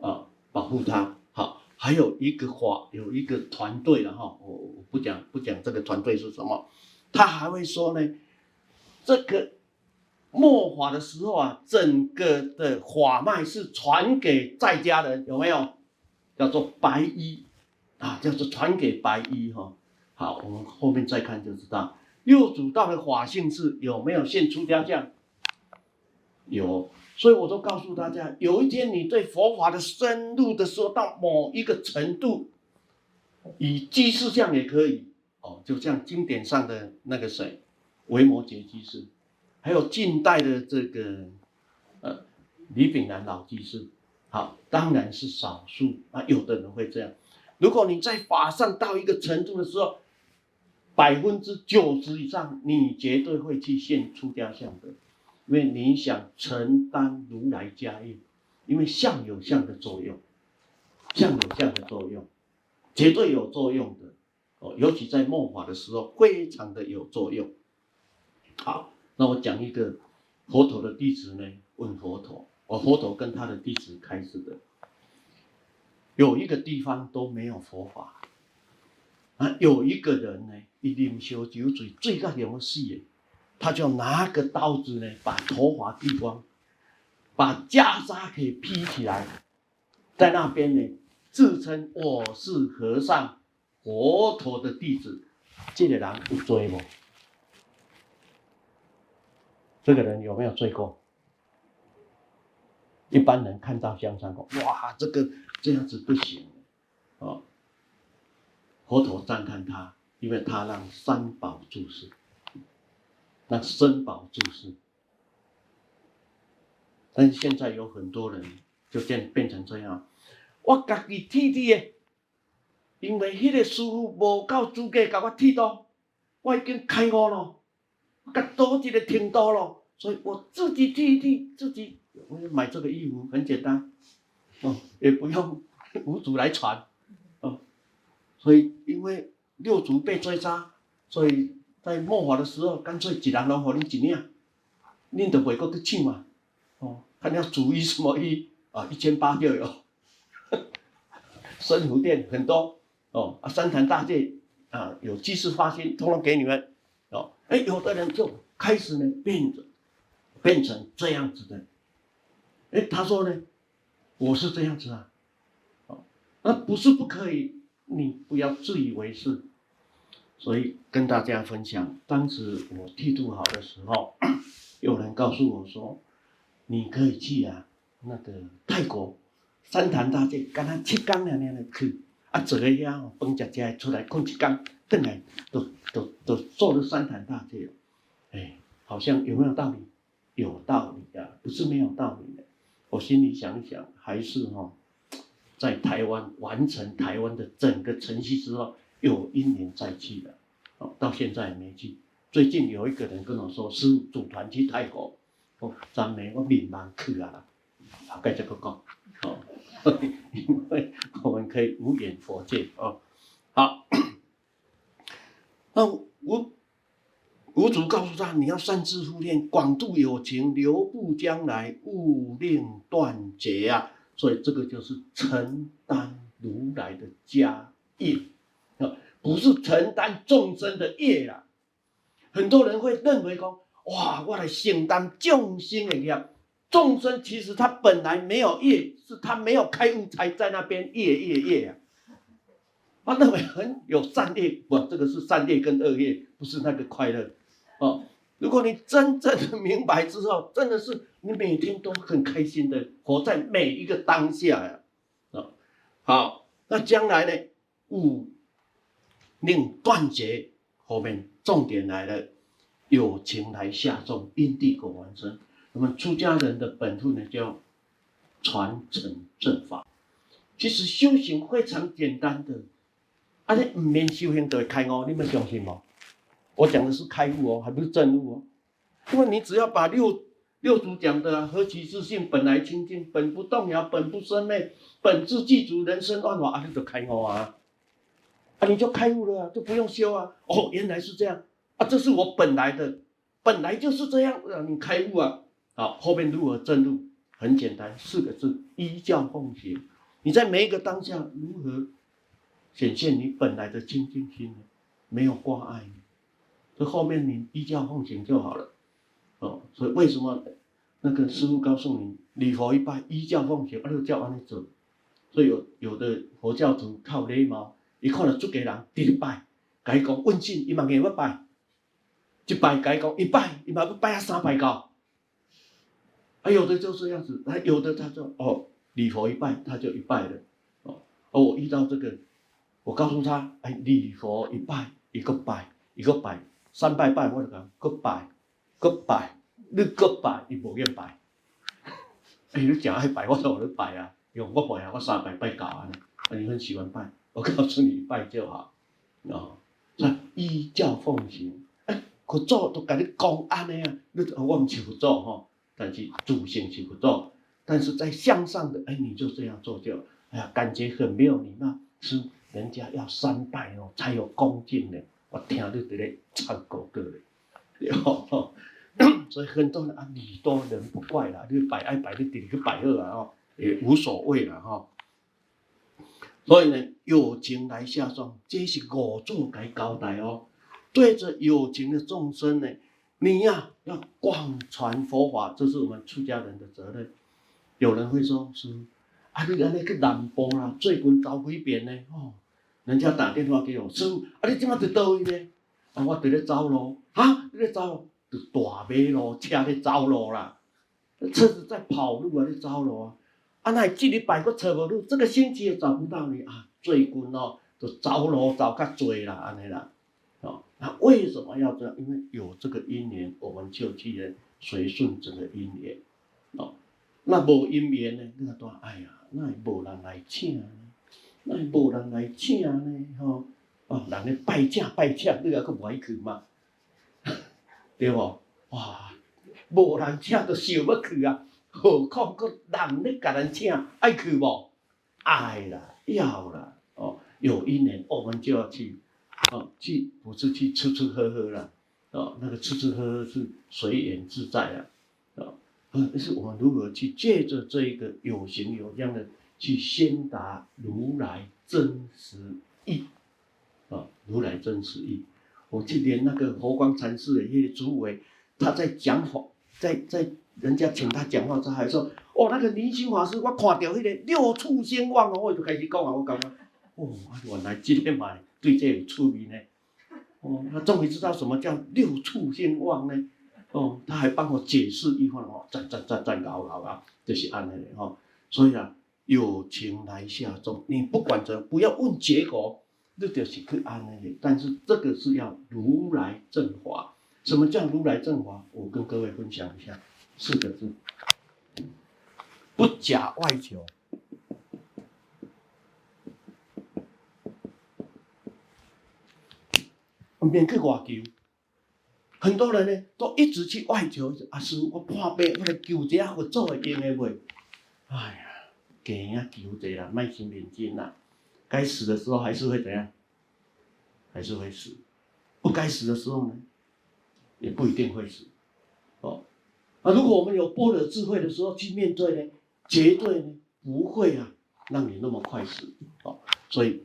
啊，保护他。好，还有一个法，有一个团队了哈，我我不讲不讲这个团队是什么，他还会说呢，这个末法的时候啊，整个的法脉是传给在家人，有没有？叫做白衣啊，叫做传给白衣哈。好，我们后面再看就知道，六祖道的法性是有没有现出家相？有，所以我都告诉大家，有一天你对佛法的深入的时候，到某一个程度，以居士相也可以哦，就像经典上的那个谁，维摩诘居士，还有近代的这个呃李炳南老居士。好，当然是少数啊，有的人会这样。如果你在法上到一个程度的时候，百分之九十以上，你绝对会去现出家相的，因为你想承担如来家业，因为相有相的作用，相有相的作用，绝对有作用的哦，尤其在末法的时候，非常的有作用。好，那我讲一个佛陀的弟子呢，问佛陀。我佛陀跟他的弟子开始的，有一个地方都没有佛法，有一个人呢，一啉烧酒醉，醉到什么事？他就拿个刀子呢，把头发剃光，把袈裟给披起来，在那边呢，自称我是和尚，佛陀的弟子。这个人有罪不？这个人有没有罪过？一般人看到香山讲，哇，这个这样子不行，哦，佛陀赞叹他，因为他让三宝住世，让僧宝住世。但是现在有很多人就变变成这样，我家己剃剃的，因为迄个师傅无够资格甲我剃刀，我已经开悟了，甲多一个程度了，所以我自己剃剃，自己。我买这个衣服很简单，哦，也不用 五祖来传，所以因为六祖被追杀，所以在末法的时候，干脆一人拢给你一领，恁就袂阁去抢嘛，哦，看要主衣什么衣啊，一千八就有，生福殿很多，哦，啊，三坛大戒啊，有济世发心，通通给你们，哦，哎，有的人就开始呢变着，变成这样子的。哎，他说呢，我是这样子啊，哦，那不是不可以，你不要自以为是。所以跟大家分享，当时我剃度好的时候，有人告诉我说，你可以去啊，那个泰国三坛大戒，跟他七天两天的去，啊，坐个遐饭食食出来困一天，回来都都都做了三坛大戒，哎，好像有没有道理？有道理啊，不是没有道理的。我心里想想，还是哈，在台湾完成台湾的整个程序之后，有一年再去的，哦，到现在也没去。最近有一个人跟我说，师父组团去泰国，哦，咱们我迷茫去啊，大概这个讲，哦，因为我们可以无远弗届哦，好，那我。五祖告诉他：“你要善自护念，广度有情，留步将来，勿令断绝啊！所以这个就是承担如来的家业啊，不是承担众生的业啊。很多人会认为说：哇，我来承担众生的业，众生其实他本来没有业，是他没有开悟才在那边业业业啊。他认为很有善业，不，这个是善业跟恶业，不是那个快乐。”哦，如果你真正的明白之后，真的是你每天都很开心的活在每一个当下呀，啊、哦，好，那将来呢？勿令断绝，后面重点来了，有情来下种，因地果完成。那么出家人的本分呢，叫传承正法。其实修行非常简单的，而且唔免修行就会开悟，你们相信吗？我讲的是开悟哦，还不是证悟哦。因为你只要把六六祖讲的、“何其自性，本来清净，本不动摇，本不生灭，本自具足，人生万法”，啊，你就开悟啊，啊，你就开悟了、啊，就不用修啊。哦，原来是这样啊，这是我本来的，本来就是这样，让你开悟啊。好，后面如何证悟？很简单，四个字：依教奉行。你在每一个当下如何显现你本来的清净心呢？没有挂碍，这后面你依教奉行就好了。哦，所以为什么那个师父告诉你礼佛一拜，依教奉行，啊，就照安尼走。所以有有的佛教徒靠礼貌，一看到出家人第一拜，甲伊讲问讯，伊嘛硬要拜，一拜甲伊讲一拜，伊嘛要拜啊三拜高。啊，有的就这样子，啊，有的他说哦，礼佛一拜，他就一拜了。哦，而我遇到这个，我告诉他，哎，礼佛一拜，一个拜，一个拜，三拜拜，我就讲，个拜。个拜，你个拜，伊无愿拜。哎，你讲爱拜，我说我拜啊，用我拜啊，我三拜拜够啊。啊，你很喜欢拜，我告诉你，拜就好。哦，那依教奉行，哎，佛祖都跟你讲安尼啊，你我唔是佛祖吼，但是祖先是佛祖，但是在向上的，哎，你就这样做就，哎呀，感觉很没有礼貌，是人家要三拜哦，才有恭敬的。我听你在咧唱国歌嘞，对吼。所以很多人啊，礼多人不怪啦，你摆爱摆你顶去摆二啊，哦，也无所谓了哈。所以呢，有情来下庄，这是五祖该交代哦。对着有情的众生呢，你呀、啊、要广传佛法，这是我们出家人的责任。有人会说是啊，你安尼去南部啦，最近走几遍呢？哦，人家打电话给我，师啊，你今麦在倒位呢？啊，我在咧走路，啊，你在走。大马路车在走路啦，车子在跑路啊，在走路啊，啊那这礼拜个找无路，这个星期也找不到你啊，最近哦，就走路走较多啦，安尼啦，哦，那为什么要这样？因为有这个姻缘，我们就去人随顺这个姻缘，哦，那无姻缘呢？那个哎呀，那无人来请那无人来请呢，吼，哦，人咧拜请拜请，你还佫不爱去吗？对不？哇，无人请都想要去啊，何况个人咧甲人请，爱去无？爱啦，要啦，哦，有一年我们就要去，哦，去不是去吃吃喝喝啦，哦，那个吃吃喝喝是随缘自在啊，哦，而是我们如何去借着这一个有形有样的去宣达如来真实意，啊，如来真实意。我记得那个佛光禅师的那个主委，他在讲法，在在人家请他讲话，他还说：“哦，那个灵性法师，我看到那个六处兴旺哦，我就开始讲啊，我讲啊，哦，原来今天嘛，对这有出名呢。哦，他终于知道什么叫六处兴旺呢。哦，他还帮我解释一番哦，赞赞赞赞高高啊，就是安尼的哈。所以啊，有情来下众，你不管怎，不要问结果。”这就是去安的，但是这个是要如来正法。什么叫如来正法？我跟各位分享一下，四个字：不假外求。免去外求，很多人呢都一直去外求。阿、啊、师，我破病，我来求一下佛祖会应的袂？哎呀，给人家求者啦，卖心面筋啦。该死的时候还是会怎样？还是会死。不该死的时候呢，也不一定会死。哦，啊，如果我们有般若智慧的时候去面对呢，绝对呢不会啊让你那么快死。哦，所以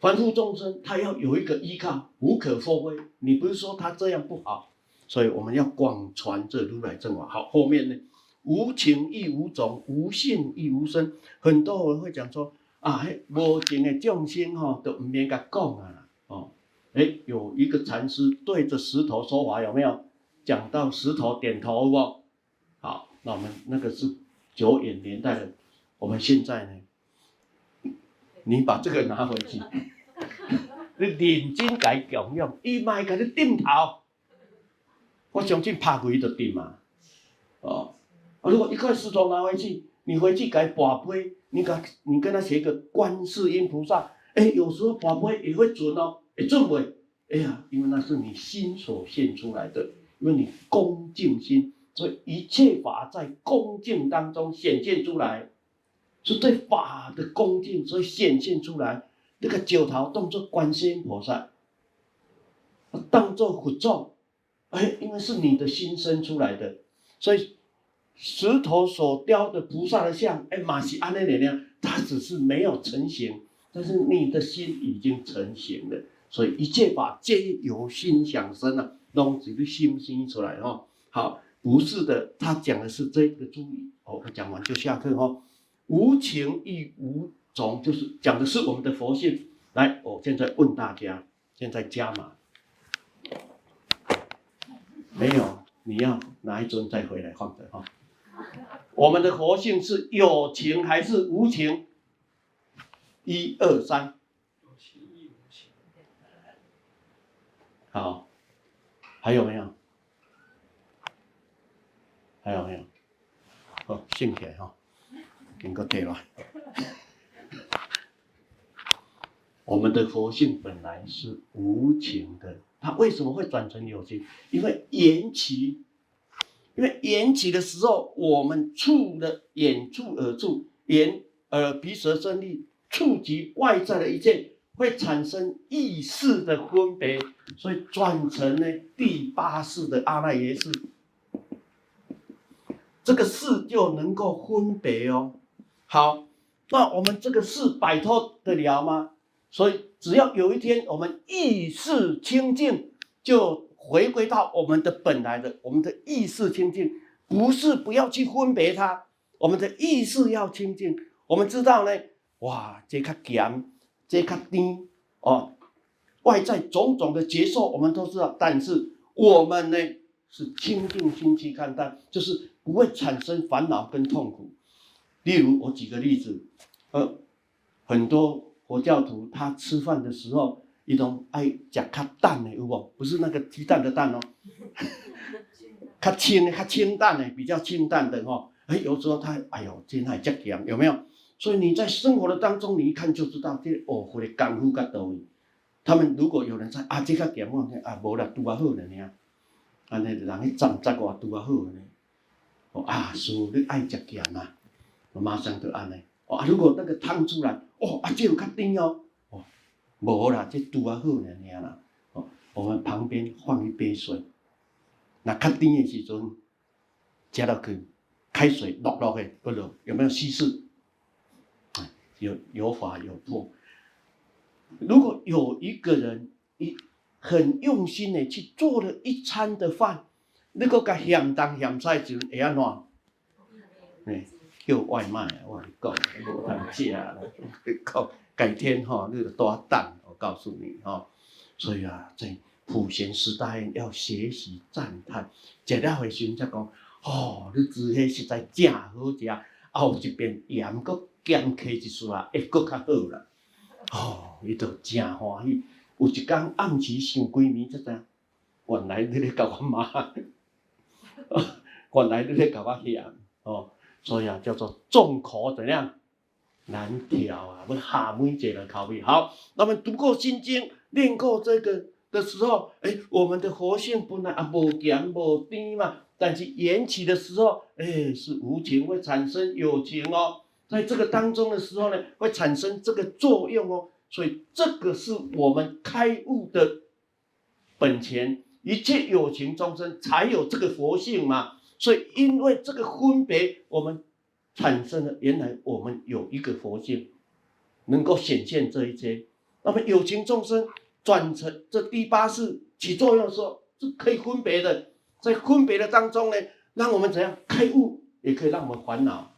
凡夫众生他要有一个依靠，无可厚非。你不是说他这样不好，所以我们要广传这如来正法。好，后面呢，无情亦无种，无性亦无生。很多人会讲说。啊，迄无情的众生吼，都毋免甲讲啊啦，哦，诶，有一个禅师对着石头说话，有没有？讲到石头点头不？好，那我们那个是久远年代的，我们现在呢，你把这个拿回去，你认真甲伊供养，伊嘛会甲你点头，我相信拍鬼就点嘛，哦，如果一块石头拿回去，你回去甲伊跋杯。你跟，你跟他写一个观世音菩萨，哎，有时候法会也会准哦，也准不？哎呀，因为那是你心所现出来的，因为你恭敬心，所以一切法在恭敬当中显现出来，是对法的恭敬，所以显现出来。这个九桃当作观世音菩萨，当作佛咒，哎，因为是你的心生出来的，所以石头所雕的菩萨的像，哎，马西安那力量，它只是没有成型，但是你的心已经成型了。所以一切法皆由心想生啊，弄几个心生出来哦。好，不是的，他讲的是这个注意哦。我讲完就下课哦。无情亦无种，就是讲的是我们的佛性。来，我现在问大家，现在加码，没有，你要哪一尊再回来放着哈？我们的佛性是有情还是无情？一二三。好，还有没有？还有没有？哦，兴起来哈，应该对吧？我们的佛性本来是无情的，它为什么会转成有情？因为缘起，因为缘起的时候，我们触的眼触耳触，眼耳鼻舌身意触及外在的一切。会产生意识的分别，所以转成呢第八识的阿赖耶识，这个识就能够分别哦。好，那我们这个识摆脱得了吗？所以只要有一天我们意识清净，就回归到我们的本来的，我们的意识清净，不是不要去分别它，我们的意识要清净。我们知道呢，哇，这个咸。这较低哦，外在种种的接受我们都知道，但是我们呢是清净心去看待，就是不会产生烦恼跟痛苦。例如我举个例子，呃，很多佛教徒他吃饭的时候，一种爱食较淡的，有无？不是那个鸡蛋的蛋哦，较清的、较清淡的，比较清淡的哦。哎，有时候他哎呦，真爱吃咸，有没有？所以你在生活的当中，你一看就知道这哦，或者功夫较到位。他们如果有人在啊，这较咸我啊，无啦，拄啊好了尔。安尼人去站十外拄啊好了呢。哦啊，师父你爱食咸啊？我马上就安尼。哦啊，如果那个汤出来，哦啊，这有较甜哦。哦，无啦，这拄啊好尔尔啦。哦，我们旁边放一杯水，那较甜的时阵，食落去，开水落落去，不落，有没有稀释？有有法有破。如果有一个人一很用心的去做了一餐的饭，你个甲咸淡咸菜就会安怎？哎，叫外卖啊！我讲无通食啦，讲 改天哈，那个多等，我告诉你哈。所以啊，在普贤时代要学习赞叹，食了回时才讲，哦，你煮迄实在正好食，后一边盐搁。减开一丝啊，会搁较好啦。哦，伊就真欢喜。有一天暗时想几暝，才知影原来你咧甲我骂，原来你咧甲我嫌哦。所以啊，叫做众口怎样难调啊，要下每一个口味。好，那么读过心经，练过这个的时候，诶、欸，我们的活性本来啊无咸无甜嘛，但是缘起的时候，诶、欸，是无情会产生有情哦。在这个当中的时候呢，会产生这个作用哦，所以这个是我们开悟的本钱，一切有情众生才有这个佛性嘛。所以因为这个分别，我们产生了原来我们有一个佛性，能够显现这一切。那么有情众生转成这第八世起作用的时候，是可以分别的，在分别的当中呢，让我们怎样开悟，也可以让我们烦恼。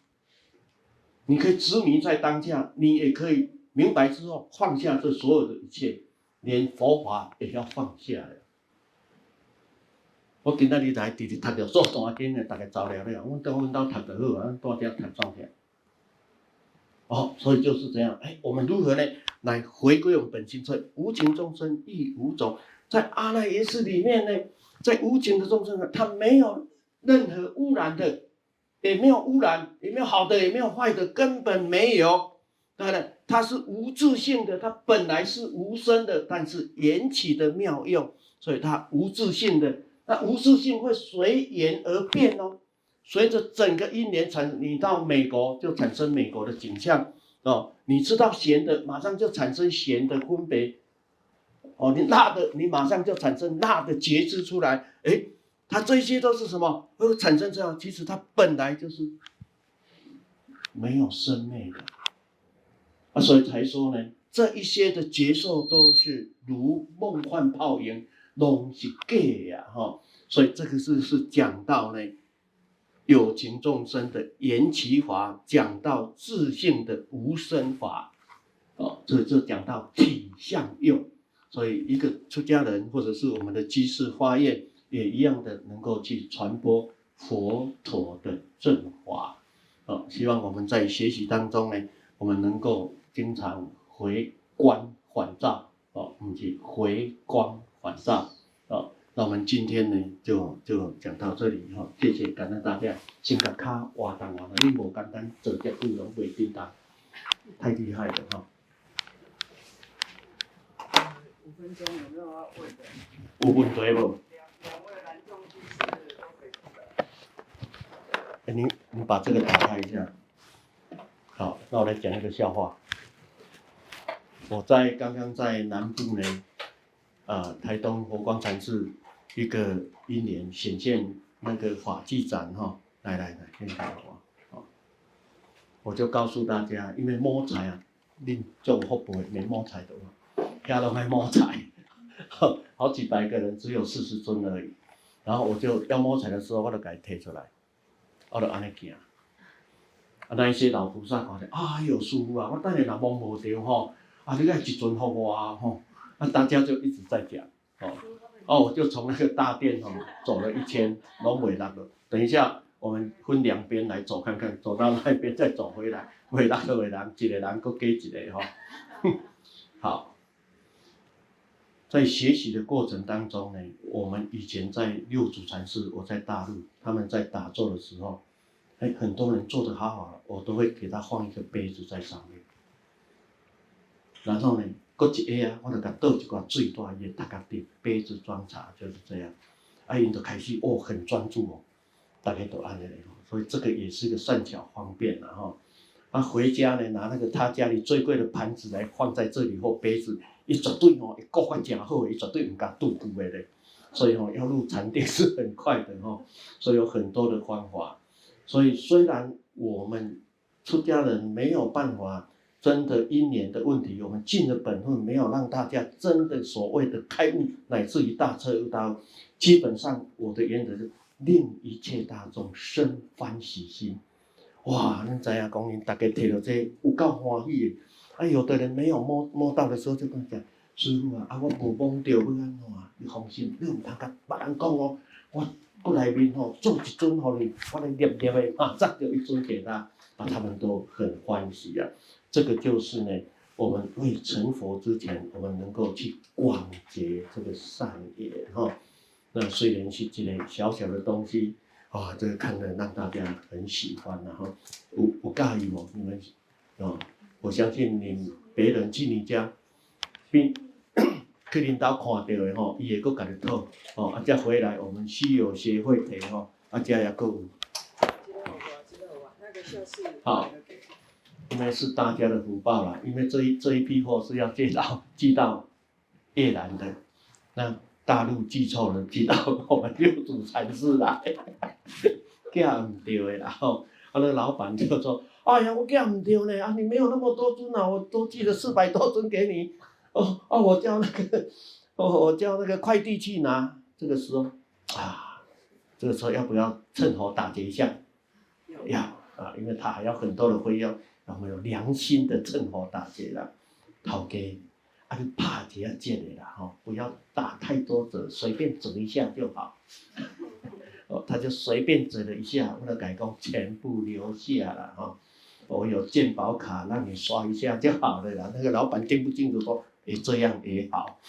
你可以执迷在当下，你也可以明白之后放下这所有的一切，连佛法也要放下来。我今仔日来直直读着做单经的，大家走了了，我等阮兜读就好啊，大家读状下。哦，所以就是这样，哎，我们如何呢？来回归我们本心，在无情众生亦无种，在阿赖耶识里面呢，在无情的众生呢，它没有任何污染的。也没有污染，也没有好的，也没有坏的，根本没有。当然，它是无自性的，它本来是无生的，但是缘起的妙用，所以它无自性的。那无自性会随缘而变哦，随着整个一年产，你到美国就产生美国的景象哦，你知道咸的，马上就产生咸的分别。哦，你辣的，你马上就产生辣的觉知出来。哎，它这些都是什么？会产生这样？其实它本来就是没有生灭的啊，所以才说呢，这一些的觉受都是如梦幻泡影，拢是假呀！哈，所以这个是是讲到呢有情众生的缘起法，讲到自性的无生法。哦，这就讲到体相用。所以，一个出家人或者是我们的居士发愿，也一样的能够去传播佛陀的正法。啊，希望我们在学习当中呢，我们能够经常回光返照。哦，我们去回光返照。啊，那我们今天呢，就就讲到这里哈。谢谢，感恩大家。先把卡挖当完了，你无简单做这内容未叮当，太厉害了哈。五分钟有没有要问的？有问题不？两位男众居士都可以的。哎，你你把这个打开一下。好，那我来讲一个笑话。我在刚刚在南部呢，啊、呃，台东佛光禅寺一个一年显现那个法器展哈，来来来，听好话，好，我就告诉大家，因为摸彩啊，你做福报没摸彩的话。加了还摸彩，好几百个人，只有四十尊而已。然后我就要摸彩的时候，我就给他提出来，我就安尼行。啊，那一些老菩萨讲的，哎呦，师傅啊，我等下若摸无着吼，啊，你个一尊给我啊吼，那，大家就一直在讲，哦，哦，我就从那个大殿吼走了一圈，拢未落了。等一下，我们分两边来走看看，走到那边再走回来，未落个人，一个人搁加一个吼，好。在学习的过程当中呢，我们以前在六祖禅寺，我在大陆，他们在打坐的时候，哎，很多人坐的好好，我都会给他放一个杯子在上面。然后呢，过一下啊，我就给他倒一罐最大一大家的杯子装茶，就是这样。啊，因就开始哦，很专注哦，大家都按着来，所以这个也是一个善巧方便，然后，他回家呢，拿那个他家里最贵的盘子来放在这里或杯子。伊绝对吼，会国法诚好，伊绝对唔甲拄久的咧。所以吼，要入禅定是很快的吼，所以有很多的方法。所以虽然我们出家人没有办法真的因缘的问题，我们尽了本分，没有让大家真的所谓的开悟，乃至于大彻大悟。基本上我的原则是令一切大众生欢喜心。哇，恁知影讲，因大家摕到这有够欢喜的。啊，有的人没有摸摸到的时候，就跟他讲：“师傅啊，啊我无摸到，要安怎？你放心，你唔通甲别人讲哦。我过来面吼，做一尊互你，我来念念的，马上就一尊给他，啊，他们都很欢喜啊。这个就是呢，我们未成佛之前，我们能够去广结这个善缘哈。那虽然是这类小小的东西，啊，这个看了让大家很喜欢，然后有有介意哦？你们啊？”我相信你别人去你家，并 去领导看到的吼，伊会搁甲你讨，哦，啊，再回来我们西游协会提吼，啊，这也够。好，因为是大家的福报啦，因为这一这一批货是要寄到寄到越南的，那大陆寄错了，寄到我们六祖禅寺来，寄唔对的啦吼，啊，那个老板就说。哎呀，我寄唔到呢啊！你没有那么多尊啊，我都寄了四百多尊给你。哦哦，我叫那个，哦我叫那个快递去拿。这个时候啊，这个时候要不要趁火打劫一下？要啊，因为他还要很多的费用，然后有良心的趁火打劫了，好给啊，就怕就要借的了哈，不要打太多折，随便折一下就好。哦，他就随便折了一下，我的改工全部留下了哈。我有健保卡，让你刷一下就好了啦。那个老板听不清楚说，诶，这样也好。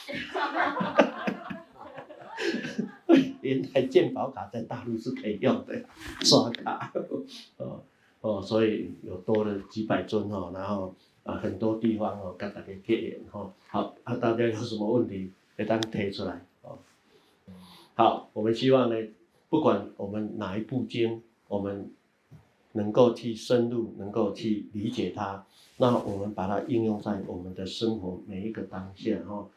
原来健保卡在大陆是可以用的，刷卡。哦哦，所以有多了几百尊哦，然后啊，很多地方哦，跟大家结缘哈。好，啊，大家有什么问题，可以当提出来哦。好，我们希望呢，不管我们哪一部经，我们能够去深入，能够去理解它，那我们把它应用在我们的生活每一个当下哈。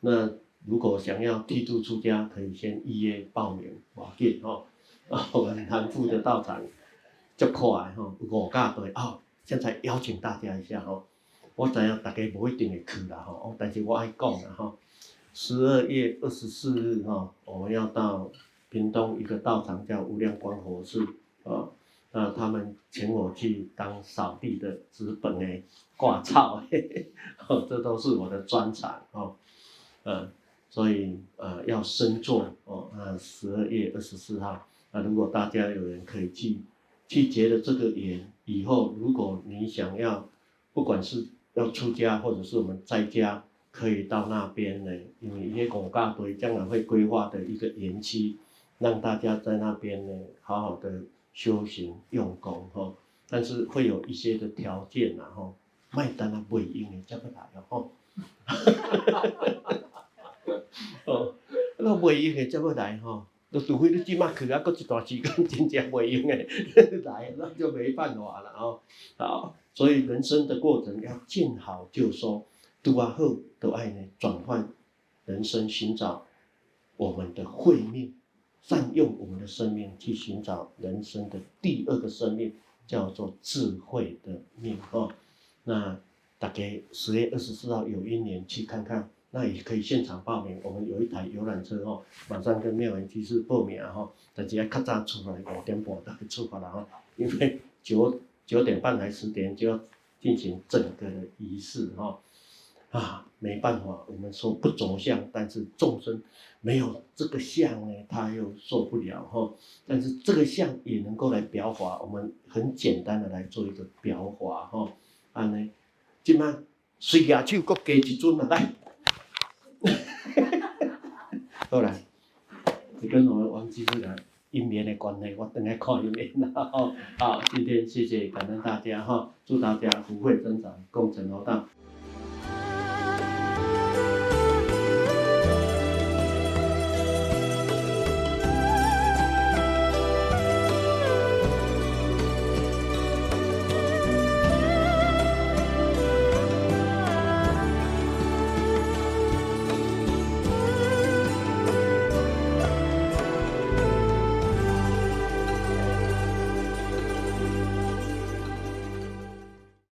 那如果想要剃度出家，可以先预约报名，我见哈。啊，我们南部的道场就快哈，五家队哦，现在邀请大家一下吼。我知影大家无一定会去啦吼，但是我爱讲啦吼。十二月二十四日哈，我们要到屏东一个道场叫无量光佛寺啊，那他们请我去当扫地的纸本诶挂草，哦，这都是我的专长哦，嗯，所以呃要深做哦，那十二月二十四号，那如果大家有人可以去去结了这个缘，以后如果你想要，不管是要出家，或者是我们在家，可以到那边呢，因为一些公家队将来会规划的一个园区，让大家在那边呢，好好的修行用功哈。但是会有一些的条件呐哈，卖单啊不用的，这不来哦。哦，那不用的这不来哈，都除非你即马去啊，过一段时间真正不用的 来，那就没办法了哦。好。所以人生的过程要见好就收，读完后都爱呢转换人生，寻找我们的慧命，善用我们的生命去寻找人生的第二个生命，叫做智慧的命哦。那大概十月二十四号有一年去看看，那也可以现场报名。我们有一台游览车哦，马上跟妙文居士报名哈，但是要较早出来五点半就出发了哈，因为九。九点半来十点就要进行整个的仪式哈，啊，没办法，我们说不着相，但是众生没有这个相呢，他又受不了哈。但是这个相也能够来表法，我们很简单的来做一个表法哈。啊呢，今晚随牙手各加一尊嘛来，好来，你跟我们王居士来。姻缘的关系，我等下看一面啦。好，今天谢谢感恩大家哈，祝大家福慧增长，共成佛道。